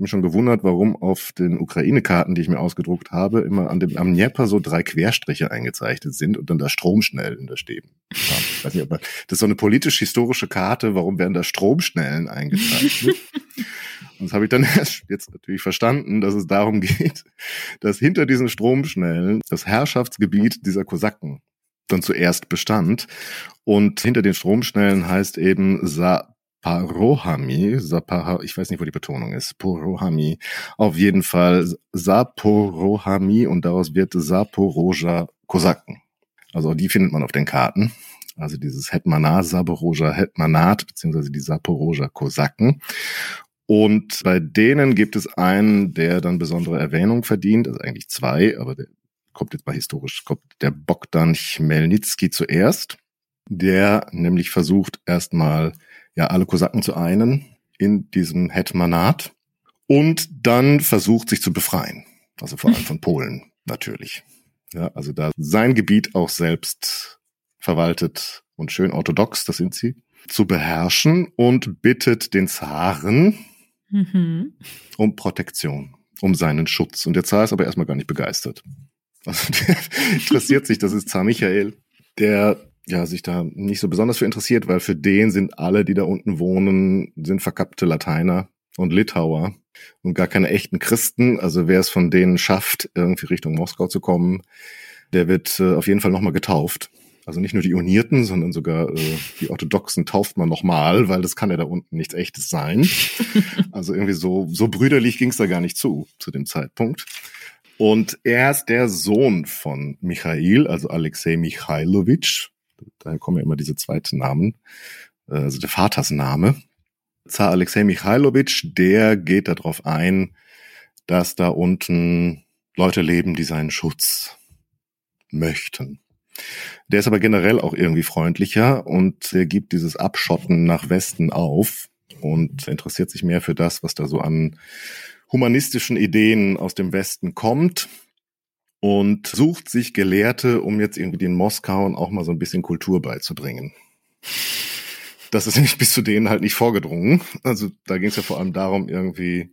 S1: mich schon gewundert, warum auf den Ukraine-Karten, die ich mir ausgedruckt habe, immer an dem, am Dnieper so drei Querstriche eingezeichnet sind und dann da Stromschnellen da stehen. Ich weiß nicht, aber das ist so eine politisch-historische Karte, warum werden da Stromschnellen eingezeichnet? und das habe ich dann erst jetzt natürlich verstanden, dass es darum geht, dass hinter diesen Stromschnellen das Herrschaftsgebiet dieser Kosaken dann zuerst bestand. Und hinter den Stromschnellen heißt eben Sa Parohami, ich weiß nicht, wo die Betonung ist, Porohami, auf jeden Fall Saporohami und daraus wird Saporoja Kosaken. Also die findet man auf den Karten. Also dieses Hetmanat, Saporoja Hetmanat, beziehungsweise die Saporoja Kosaken. Und bei denen gibt es einen, der dann besondere Erwähnung verdient, also eigentlich zwei, aber der kommt jetzt mal historisch, kommt der Bogdan Chmelnytsky zuerst, der nämlich versucht erstmal ja alle Kosaken zu einen in diesem Hetmanat und dann versucht sich zu befreien. Also vor allem von Polen natürlich. Ja, also da sein Gebiet auch selbst verwaltet und schön orthodox, das sind sie, zu beherrschen und bittet den Zaren mhm. um Protektion, um seinen Schutz. Und der Zar ist aber erstmal gar nicht begeistert. Also der interessiert sich, das ist Zar Michael, der ja, sich da nicht so besonders für interessiert, weil für den sind alle, die da unten wohnen, sind verkappte Lateiner und Litauer und gar keine echten Christen. Also wer es von denen schafft, irgendwie Richtung Moskau zu kommen, der wird äh, auf jeden Fall nochmal getauft. Also nicht nur die Unierten, sondern sogar äh, die Orthodoxen tauft man nochmal, weil das kann ja da unten nichts Echtes sein. also irgendwie so, so brüderlich ging es da gar nicht zu, zu dem Zeitpunkt. Und er ist der Sohn von Michail, also Alexei Michailowitsch, daher kommen ja immer diese zweiten Namen, äh, also der Vatersname. Zar Alexei Michailowitsch, der geht darauf ein, dass da unten Leute leben, die seinen Schutz möchten. Der ist aber generell auch irgendwie freundlicher und er gibt dieses Abschotten nach Westen auf und interessiert sich mehr für das, was da so an humanistischen Ideen aus dem Westen kommt und sucht sich Gelehrte, um jetzt irgendwie den Moskauern auch mal so ein bisschen Kultur beizubringen. Das ist nämlich bis zu denen halt nicht vorgedrungen. Also da ging es ja vor allem darum, irgendwie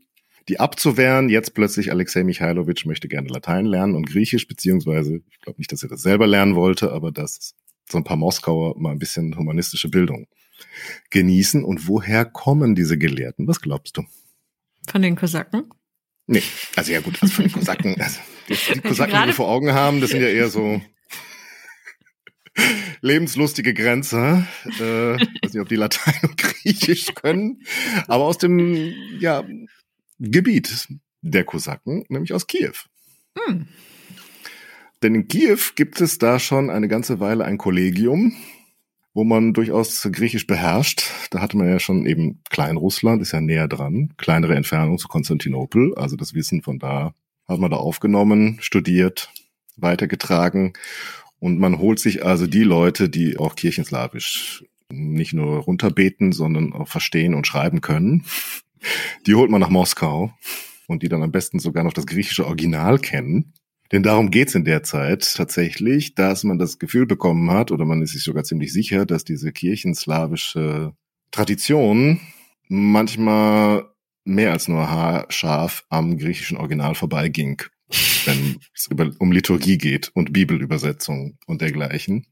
S1: die abzuwehren. Jetzt plötzlich Alexei Michailowitsch möchte gerne Latein lernen und Griechisch, beziehungsweise, ich glaube nicht, dass er das selber lernen wollte, aber dass so ein paar Moskauer mal ein bisschen humanistische Bildung genießen. Und woher kommen diese Gelehrten? Was glaubst du?
S2: Von den Kosaken?
S1: Nee, also ja gut, also von den Kosaken, also die, die Kosaken, die wir vor Augen haben, das sind ja eher so lebenslustige Grenzer. Äh, weiß nicht, ob die Latein und Griechisch können, aber aus dem ja, Gebiet der Kosaken, nämlich aus Kiew. Hm. Denn in Kiew gibt es da schon eine ganze Weile ein Kollegium, wo man durchaus Griechisch beherrscht. Da hatte man ja schon eben Kleinrussland, ist ja näher dran, kleinere Entfernung zu Konstantinopel. Also das Wissen von da hat man da aufgenommen, studiert, weitergetragen. Und man holt sich also die Leute, die auch Kirchenslawisch nicht nur runterbeten, sondern auch verstehen und schreiben können. Die holt man nach Moskau und die dann am besten sogar noch das griechische Original kennen. Denn darum geht's in der Zeit tatsächlich, dass man das Gefühl bekommen hat, oder man ist sich sogar ziemlich sicher, dass diese kirchenslawische Tradition manchmal mehr als nur haarscharf am griechischen Original vorbeiging, wenn es um Liturgie geht und Bibelübersetzung und dergleichen.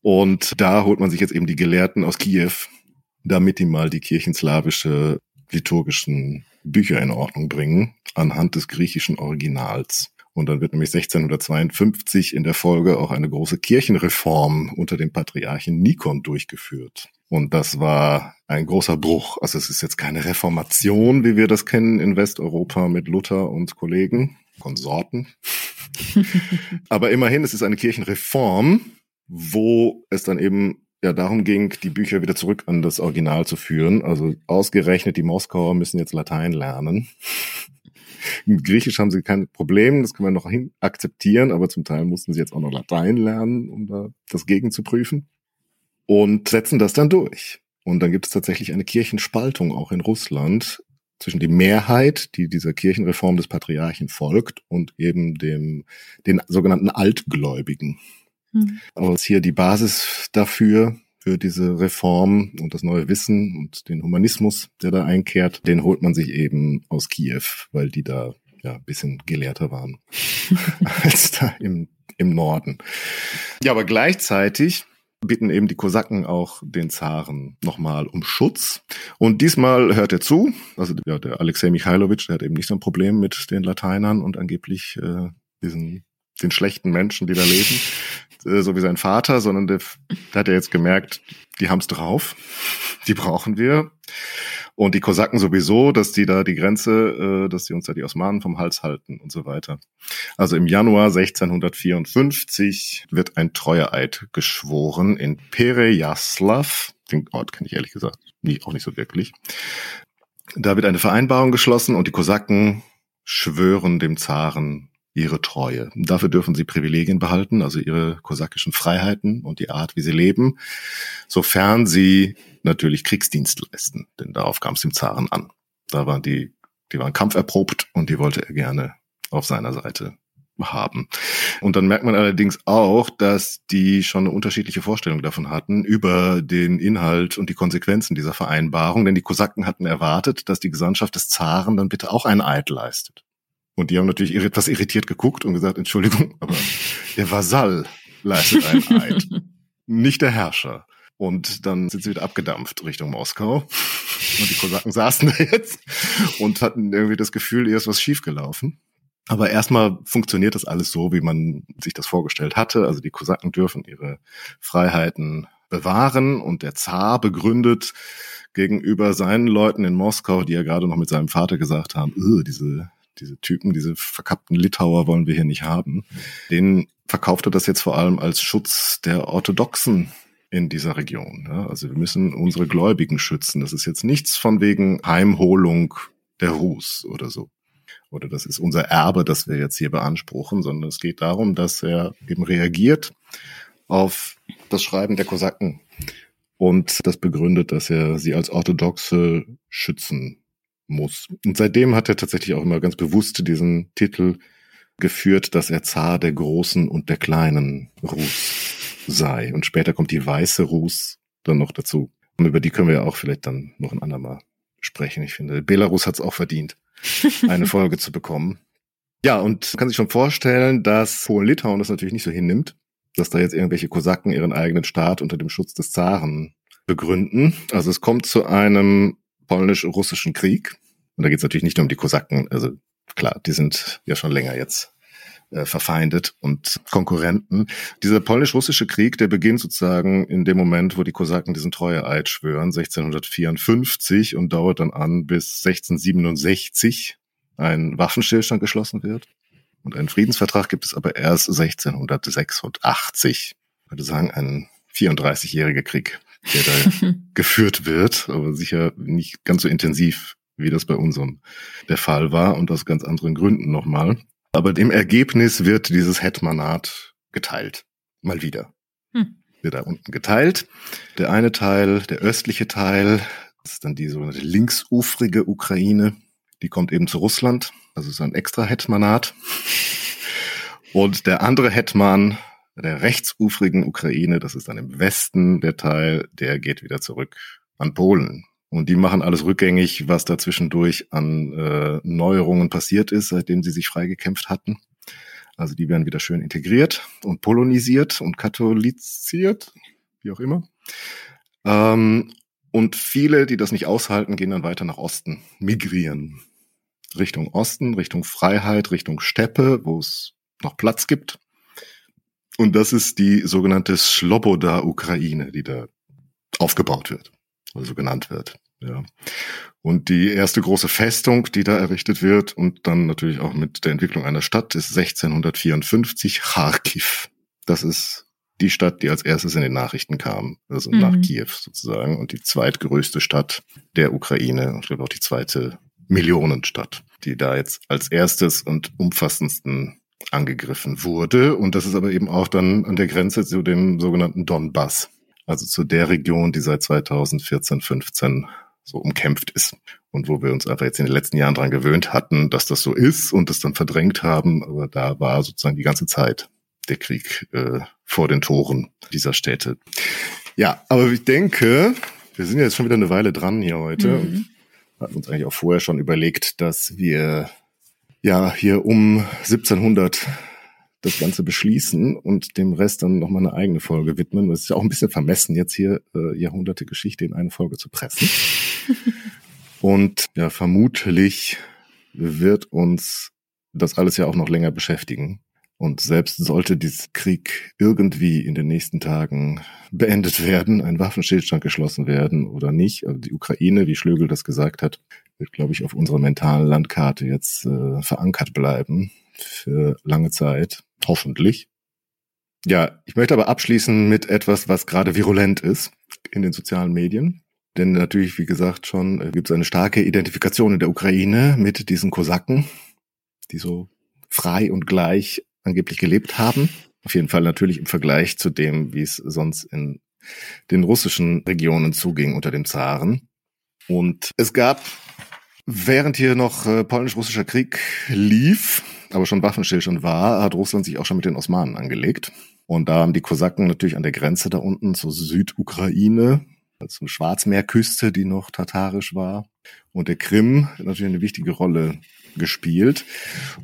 S1: Und da holt man sich jetzt eben die Gelehrten aus Kiew, damit die mal die kirchenslawische liturgischen Bücher in Ordnung bringen, anhand des griechischen Originals. Und dann wird nämlich 1652 in der Folge auch eine große Kirchenreform unter dem Patriarchen Nikon durchgeführt. Und das war ein großer Bruch. Also es ist jetzt keine Reformation, wie wir das kennen in Westeuropa mit Luther und Kollegen, Konsorten. Aber immerhin, es ist eine Kirchenreform, wo es dann eben ja darum ging, die Bücher wieder zurück an das Original zu führen. Also ausgerechnet die Moskauer müssen jetzt Latein lernen. In Griechisch haben sie kein Problem, das können wir noch hin akzeptieren, aber zum Teil mussten sie jetzt auch noch Latein lernen, um da das Gegen zu prüfen. Und setzen das dann durch. Und dann gibt es tatsächlich eine Kirchenspaltung auch in Russland zwischen die Mehrheit, die dieser Kirchenreform des Patriarchen folgt, und eben dem, den sogenannten Altgläubigen. Mhm. Aber hier die Basis dafür, für diese Reform und das neue Wissen und den Humanismus, der da einkehrt, den holt man sich eben aus Kiew, weil die da ja ein bisschen gelehrter waren als da im, im Norden. Ja, aber gleichzeitig bitten eben die Kosaken auch den Zaren nochmal um Schutz. Und diesmal hört er zu. Also ja, der Alexei Michailowitsch, der hat eben nicht so ein Problem mit den Lateinern und angeblich äh, diesen den schlechten Menschen, die da leben, äh, so wie sein Vater, sondern der, der hat ja jetzt gemerkt, die haben's drauf, die brauchen wir. Und die Kosaken sowieso, dass die da die Grenze, äh, dass die uns da die Osmanen vom Hals halten und so weiter. Also im Januar 1654 wird ein Treueeid geschworen in Perejaslav. Den Ort kenne ich ehrlich gesagt nie, auch nicht so wirklich. Da wird eine Vereinbarung geschlossen und die Kosaken schwören dem Zaren ihre Treue. Dafür dürfen sie Privilegien behalten, also ihre kosakischen Freiheiten und die Art, wie sie leben, sofern sie natürlich Kriegsdienst leisten, denn darauf kam es dem Zaren an. Da waren die, die waren kampferprobt und die wollte er gerne auf seiner Seite haben. Und dann merkt man allerdings auch, dass die schon eine unterschiedliche Vorstellung davon hatten über den Inhalt und die Konsequenzen dieser Vereinbarung, denn die Kosaken hatten erwartet, dass die Gesandtschaft des Zaren dann bitte auch einen Eid leistet. Und die haben natürlich etwas irritiert geguckt und gesagt, Entschuldigung, aber der Vasall leistet einen Eid, nicht der Herrscher. Und dann sind sie wieder abgedampft Richtung Moskau. Und die Kosaken saßen da jetzt und hatten irgendwie das Gefühl, hier ist was schiefgelaufen. Aber erstmal funktioniert das alles so, wie man sich das vorgestellt hatte. Also die Kosaken dürfen ihre Freiheiten bewahren und der Zar begründet gegenüber seinen Leuten in Moskau, die ja gerade noch mit seinem Vater gesagt haben, diese diese Typen, diese verkappten Litauer wollen wir hier nicht haben. Den verkauft er das jetzt vor allem als Schutz der Orthodoxen in dieser Region. Ja, also wir müssen unsere Gläubigen schützen. Das ist jetzt nichts von wegen Heimholung der Rus oder so. Oder das ist unser Erbe, das wir jetzt hier beanspruchen, sondern es geht darum, dass er eben reagiert auf das Schreiben der Kosaken und das begründet, dass er sie als Orthodoxe schützen muss. Und seitdem hat er tatsächlich auch immer ganz bewusst diesen Titel geführt, dass er Zar der Großen und der Kleinen Rus sei. Und später kommt die weiße Rus dann noch dazu. Und über die können wir ja auch vielleicht dann noch ein andermal sprechen. Ich finde, Belarus hat es auch verdient, eine Folge zu bekommen. Ja, und man kann sich schon vorstellen, dass Polen-Litauen das natürlich nicht so hinnimmt, dass da jetzt irgendwelche Kosaken ihren eigenen Staat unter dem Schutz des Zaren begründen. Also es kommt zu einem polnisch-russischen Krieg. Und da geht es natürlich nicht nur um die Kosaken. Also klar, die sind ja schon länger jetzt äh, verfeindet und Konkurrenten. Dieser polnisch-russische Krieg, der beginnt sozusagen in dem Moment, wo die Kosaken diesen Treueeid schwören, 1654 und dauert dann an bis 1667 ein Waffenstillstand geschlossen wird. Und einen Friedensvertrag gibt es aber erst 1686. Ich würde sagen, ein 34-jähriger Krieg der da geführt wird, aber sicher nicht ganz so intensiv, wie das bei unserem der Fall war und aus ganz anderen Gründen nochmal. Aber im Ergebnis wird dieses Hetmanat geteilt. Mal wieder. Hm. Wird da unten geteilt. Der eine Teil, der östliche Teil, das ist dann die sogenannte linksufrige Ukraine. Die kommt eben zu Russland. Also ist ein extra Hetmanat. Und der andere Hetman, der rechtsufrigen Ukraine, das ist dann im Westen der Teil, der geht wieder zurück an Polen. Und die machen alles rückgängig, was da zwischendurch an äh, Neuerungen passiert ist, seitdem sie sich freigekämpft hatten. Also die werden wieder schön integriert und polonisiert und katholiziert, wie auch immer. Ähm, und viele, die das nicht aushalten, gehen dann weiter nach Osten, migrieren. Richtung Osten, Richtung Freiheit, Richtung Steppe, wo es noch Platz gibt. Und das ist die sogenannte Sloboda-Ukraine, die da aufgebaut wird, oder so genannt wird. Ja. Und die erste große Festung, die da errichtet wird und dann natürlich auch mit der Entwicklung einer Stadt, ist 1654 Kharkiv. Das ist die Stadt, die als erstes in den Nachrichten kam, also mhm. nach Kiew sozusagen und die zweitgrößte Stadt der Ukraine. Ich glaube auch die zweite Millionenstadt, die da jetzt als erstes und umfassendsten angegriffen wurde. Und das ist aber eben auch dann an der Grenze zu dem sogenannten Donbass, also zu der Region, die seit 2014, 15 so umkämpft ist. Und wo wir uns einfach jetzt in den letzten Jahren dran gewöhnt hatten, dass das so ist und das dann verdrängt haben. Aber da war sozusagen die ganze Zeit der Krieg äh, vor den Toren dieser Städte. Ja, aber ich denke, wir sind ja jetzt schon wieder eine Weile dran hier heute mhm. und hatten uns eigentlich auch vorher schon überlegt, dass wir ja hier um 1700 das Ganze beschließen und dem Rest dann nochmal eine eigene Folge widmen. Es ist ja auch ein bisschen vermessen, jetzt hier äh, Jahrhunderte Geschichte in eine Folge zu pressen. und ja, vermutlich wird uns das alles ja auch noch länger beschäftigen. Und selbst sollte dieser Krieg irgendwie in den nächsten Tagen beendet werden, ein Waffenstillstand geschlossen werden oder nicht, also die Ukraine, wie Schlögel das gesagt hat, wird, glaube ich, auf unserer mentalen Landkarte jetzt äh, verankert bleiben für lange Zeit, hoffentlich. Ja, ich möchte aber abschließen mit etwas, was gerade virulent ist in den sozialen Medien. Denn natürlich, wie gesagt, schon äh, gibt es eine starke Identifikation in der Ukraine mit diesen Kosaken, die so frei und gleich angeblich gelebt haben. Auf jeden Fall natürlich im Vergleich zu dem, wie es sonst in den russischen Regionen zuging unter dem Zaren. Und es gab, während hier noch äh, polnisch-russischer Krieg lief, aber schon Waffenstillstand war, hat Russland sich auch schon mit den Osmanen angelegt. Und da haben die Kosaken natürlich an der Grenze da unten zur Südukraine, also Schwarzmeerküste, die noch tatarisch war, und der Krim natürlich eine wichtige Rolle gespielt.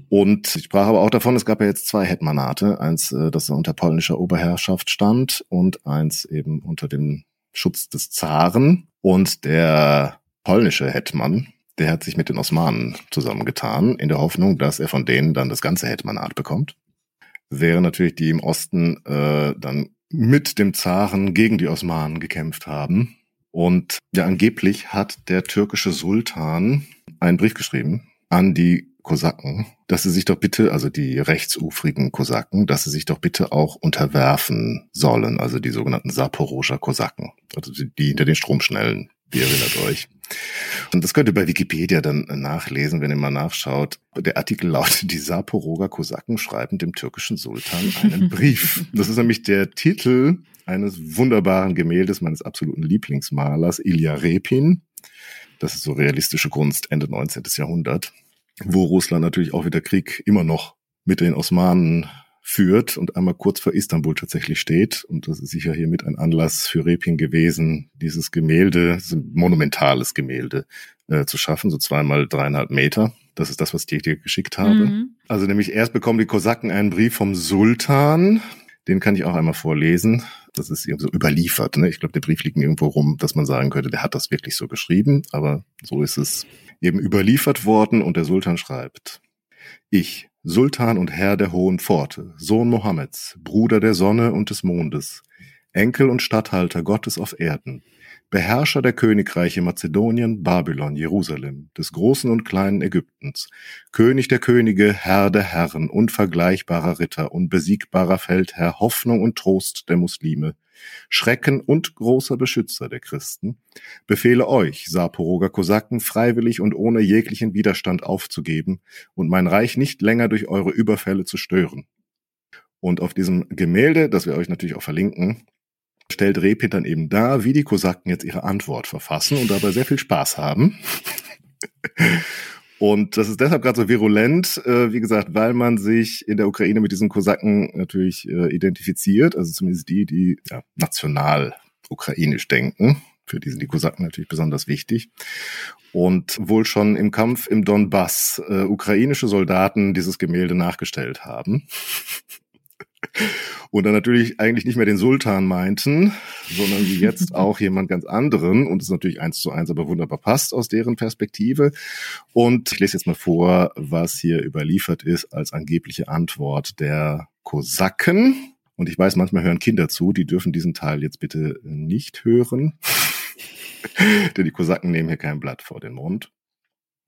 S1: Und ich sprach aber auch davon, es gab ja jetzt zwei Hetmanate. Eins, äh, das unter polnischer Oberherrschaft stand und eins eben unter dem Schutz des Zaren. Und der polnische Hetman, der hat sich mit den Osmanen zusammengetan, in der Hoffnung, dass er von denen dann das ganze Hetmanat bekommt. Wäre natürlich die im Osten äh, dann mit dem Zaren gegen die Osmanen gekämpft haben. Und ja, angeblich hat der türkische Sultan einen Brief geschrieben an die Kosaken, dass sie sich doch bitte, also die rechtsufrigen Kosaken, dass sie sich doch bitte auch unterwerfen sollen, also die sogenannten Saporoscher Kosaken, also die hinter den Stromschnellen, ihr erinnert euch. Und das könnt ihr bei Wikipedia dann nachlesen, wenn ihr mal nachschaut. Der Artikel lautet, die Saporoger Kosaken schreiben dem türkischen Sultan einen Brief. Das ist nämlich der Titel eines wunderbaren Gemäldes meines absoluten Lieblingsmalers, Ilya Repin. Das ist so realistische Kunst Ende 19. Jahrhundert, wo Russland natürlich auch wieder Krieg immer noch mit den Osmanen führt und einmal kurz vor Istanbul tatsächlich steht. Und das ist sicher hiermit ein Anlass für Repin gewesen, dieses Gemälde, das ein monumentales Gemälde, äh, zu schaffen, so zweimal dreieinhalb Meter. Das ist das, was ich dir geschickt habe. Mhm. Also nämlich erst bekommen die Kosaken einen Brief vom Sultan. Den kann ich auch einmal vorlesen das ist so überliefert. Ne? Ich glaube, der Brief liegt irgendwo rum, dass man sagen könnte, der hat das wirklich so geschrieben, aber so ist es eben überliefert worden und der Sultan schreibt. Ich, Sultan und Herr der Hohen Pforte, Sohn Mohammeds, Bruder der Sonne und des Mondes, Enkel und Statthalter Gottes auf Erden, Beherrscher der Königreiche Mazedonien, Babylon, Jerusalem, des großen und kleinen Ägyptens, König der Könige, Herr der Herren, unvergleichbarer Ritter, unbesiegbarer Feldherr, Hoffnung und Trost der Muslime, Schrecken und großer Beschützer der Christen, befehle euch, Saporoger Kosaken, freiwillig und ohne jeglichen Widerstand aufzugeben und mein Reich nicht länger durch eure Überfälle zu stören. Und auf diesem Gemälde, das wir euch natürlich auch verlinken, stellt Repin dann eben dar, wie die Kosaken jetzt ihre Antwort verfassen und dabei sehr viel Spaß haben. Und das ist deshalb gerade so virulent, äh, wie gesagt, weil man sich in der Ukraine mit diesen Kosaken natürlich äh, identifiziert, also zumindest die, die ja, national ukrainisch denken. Für die sind die Kosaken natürlich besonders wichtig. Und wohl schon im Kampf im Donbass äh, ukrainische Soldaten dieses Gemälde nachgestellt haben. Und dann natürlich eigentlich nicht mehr den Sultan meinten, sondern wie jetzt auch jemand ganz anderen und es natürlich eins zu eins aber wunderbar passt aus deren Perspektive. Und ich lese jetzt mal vor, was hier überliefert ist als angebliche Antwort der Kosaken. Und ich weiß, manchmal hören Kinder zu, die dürfen diesen Teil jetzt bitte nicht hören. Denn die Kosaken nehmen hier kein Blatt vor den Mund.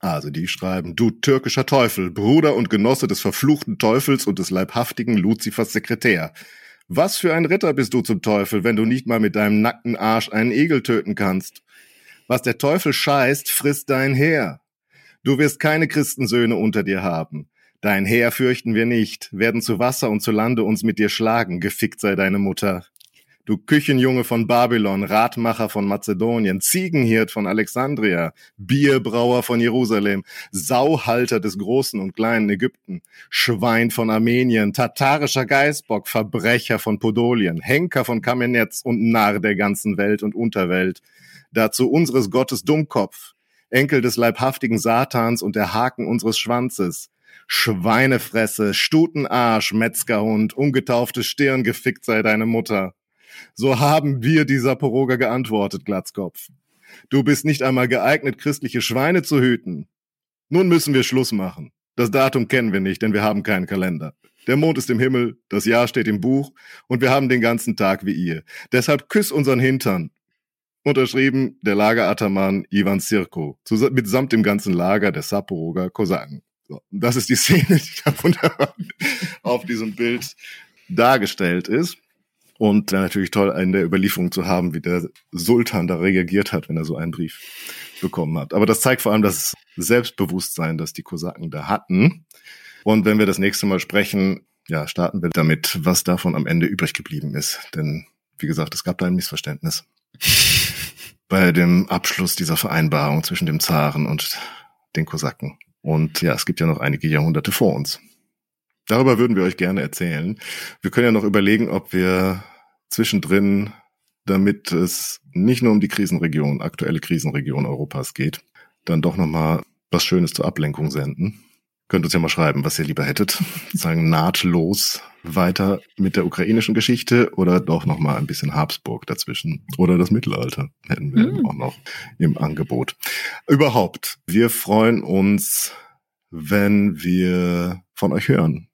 S1: Also die schreiben, du türkischer Teufel, Bruder und Genosse des verfluchten Teufels und des leibhaftigen Luzifers Sekretär. Was für ein Ritter bist du zum Teufel, wenn du nicht mal mit deinem nackten Arsch einen Egel töten kannst? Was der Teufel scheißt, frisst dein Heer. Du wirst keine Christensöhne unter dir haben. Dein Heer fürchten wir nicht, werden zu Wasser und zu Lande uns mit dir schlagen, gefickt sei deine Mutter. Du Küchenjunge von Babylon, Ratmacher von Mazedonien, Ziegenhirt von Alexandria, Bierbrauer von Jerusalem, Sauhalter des großen und kleinen Ägypten, Schwein von Armenien, tatarischer Geißbock, Verbrecher von Podolien, Henker von Kamenetz und Narr der ganzen Welt und Unterwelt. Dazu unseres Gottes Dummkopf, Enkel des leibhaftigen Satans und der Haken unseres Schwanzes. Schweinefresse, Stutenarsch, Metzgerhund, ungetaufte Stirn, gefickt sei deine Mutter. So haben wir dieser Poroger geantwortet, Glatzkopf. Du bist nicht einmal geeignet, christliche Schweine zu hüten. Nun müssen wir Schluss machen. Das Datum kennen wir nicht, denn wir haben keinen Kalender. Der Mond ist im Himmel, das Jahr steht im Buch und wir haben den ganzen Tag wie ihr. Deshalb küss unseren Hintern. Unterschrieben der Lagerataman Ivan Sirko, mitsamt dem ganzen Lager der Saporoger Kosaken. So, das ist die Szene, die da wunderbar auf diesem Bild dargestellt ist. Und wäre natürlich toll, in der Überlieferung zu haben, wie der Sultan da reagiert hat, wenn er so einen Brief bekommen hat. Aber das zeigt vor allem das Selbstbewusstsein, das die Kosaken da hatten. Und wenn wir das nächste Mal sprechen, ja, starten wir damit, was davon am Ende übrig geblieben ist. Denn, wie gesagt, es gab da ein Missverständnis bei dem Abschluss dieser Vereinbarung zwischen dem Zaren und den Kosaken. Und ja, es gibt ja noch einige Jahrhunderte vor uns. Darüber würden wir euch gerne erzählen. Wir können ja noch überlegen, ob wir zwischendrin, damit es nicht nur um die Krisenregion, aktuelle Krisenregion Europas geht, dann doch nochmal was Schönes zur Ablenkung senden. Könnt uns ja mal schreiben, was ihr lieber hättet. Sagen nahtlos weiter mit der ukrainischen Geschichte oder doch nochmal ein bisschen Habsburg dazwischen. Oder das Mittelalter hätten wir mhm. auch noch im Angebot. Überhaupt, wir freuen uns, wenn wir von euch hören,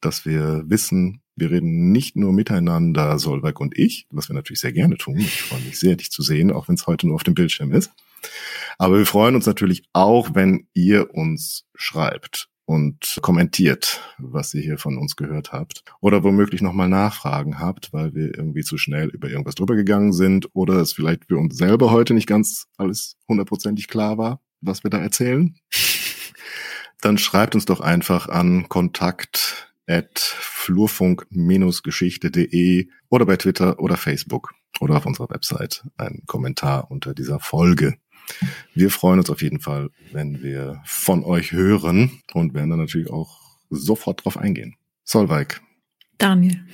S1: dass wir wissen, wir reden nicht nur miteinander, Solveig und ich, was wir natürlich sehr gerne tun. Ich freue mich sehr, dich zu sehen, auch wenn es heute nur auf dem Bildschirm ist. Aber wir freuen uns natürlich auch, wenn ihr uns schreibt und kommentiert, was ihr hier von uns gehört habt. Oder womöglich nochmal Nachfragen habt, weil wir irgendwie zu schnell über irgendwas drüber gegangen sind oder es vielleicht für uns selber heute nicht ganz alles hundertprozentig klar war, was wir da erzählen. Dann schreibt uns doch einfach an kontakt at flurfunk-geschichte.de oder bei Twitter oder Facebook oder auf unserer Website einen Kommentar unter dieser Folge. Wir freuen uns auf jeden Fall, wenn wir von euch hören und werden dann natürlich auch sofort drauf eingehen. Solveig.
S2: Daniel.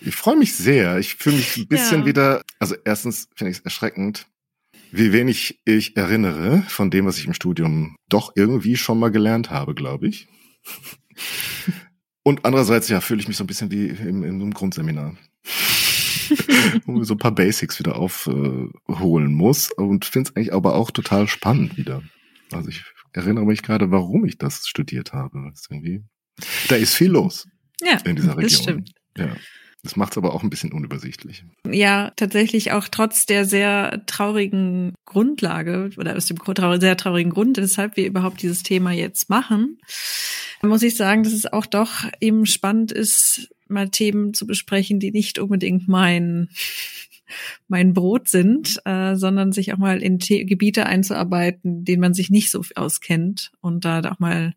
S1: Ich freue mich sehr. Ich fühle mich ein bisschen ja. wieder, also erstens finde ich es erschreckend, wie wenig ich erinnere von dem, was ich im Studium doch irgendwie schon mal gelernt habe, glaube ich. Und andererseits, ja, fühle ich mich so ein bisschen wie im, in einem Grundseminar. Wo so ein paar Basics wieder aufholen äh, muss. Und finde es eigentlich aber auch total spannend wieder. Also ich erinnere mich gerade, warum ich das studiert habe. Das irgendwie, da ist viel los
S2: ja,
S1: in dieser Region.
S2: Das stimmt.
S1: Ja. Das macht es aber auch ein bisschen unübersichtlich.
S2: Ja, tatsächlich auch trotz der sehr traurigen Grundlage oder aus dem sehr traurigen Grund, weshalb wir überhaupt dieses Thema jetzt machen, muss ich sagen, dass es auch doch eben spannend ist, mal Themen zu besprechen, die nicht unbedingt mein mein Brot sind, äh, sondern sich auch mal in The Gebiete einzuarbeiten, denen man sich nicht so auskennt und da auch mal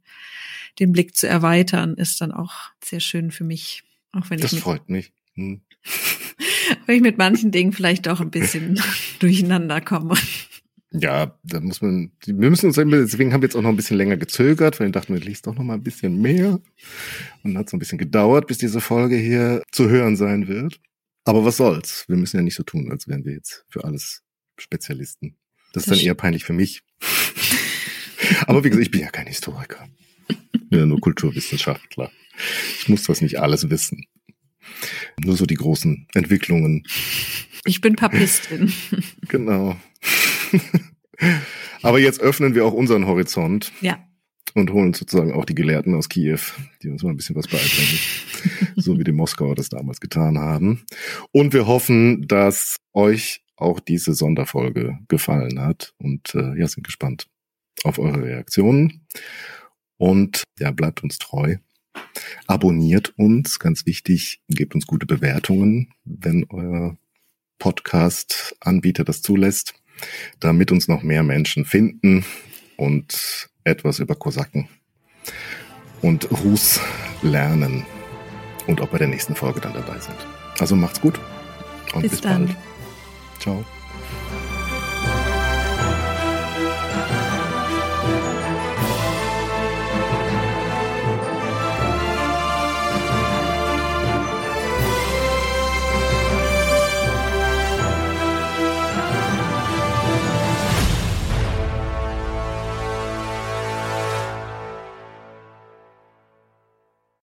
S2: den Blick zu erweitern, ist dann auch sehr schön für mich. Auch wenn
S1: das
S2: ich
S1: freut mich. Hm.
S2: Weil ich mit manchen Dingen vielleicht doch ein bisschen durcheinander komme.
S1: Ja, da muss man, wir müssen uns, deswegen haben wir jetzt auch noch ein bisschen länger gezögert, weil wir dachten, wir liest doch noch mal ein bisschen mehr. Und dann hat es ein bisschen gedauert, bis diese Folge hier zu hören sein wird. Aber was soll's? Wir müssen ja nicht so tun, als wären wir jetzt für alles Spezialisten. Das ist dann eher peinlich für mich. Aber wie gesagt, ich bin ja kein Historiker. Ich bin ja nur Kulturwissenschaftler. Ich muss das nicht alles wissen. Nur so die großen Entwicklungen.
S2: Ich bin Papistin.
S1: Genau. Aber jetzt öffnen wir auch unseren Horizont.
S2: Ja.
S1: Und holen sozusagen auch die Gelehrten aus Kiew, die uns mal ein bisschen was beibringen. so wie die Moskauer das damals getan haben. Und wir hoffen, dass euch auch diese Sonderfolge gefallen hat. Und äh, ja, sind gespannt auf eure Reaktionen. Und ja, bleibt uns treu. Abonniert uns, ganz wichtig, gebt uns gute Bewertungen, wenn euer Podcast-Anbieter das zulässt, damit uns noch mehr Menschen finden und etwas über Kosaken und Rus lernen und auch bei der nächsten Folge dann dabei sind. Also macht's gut und bis, bis bald. Ciao.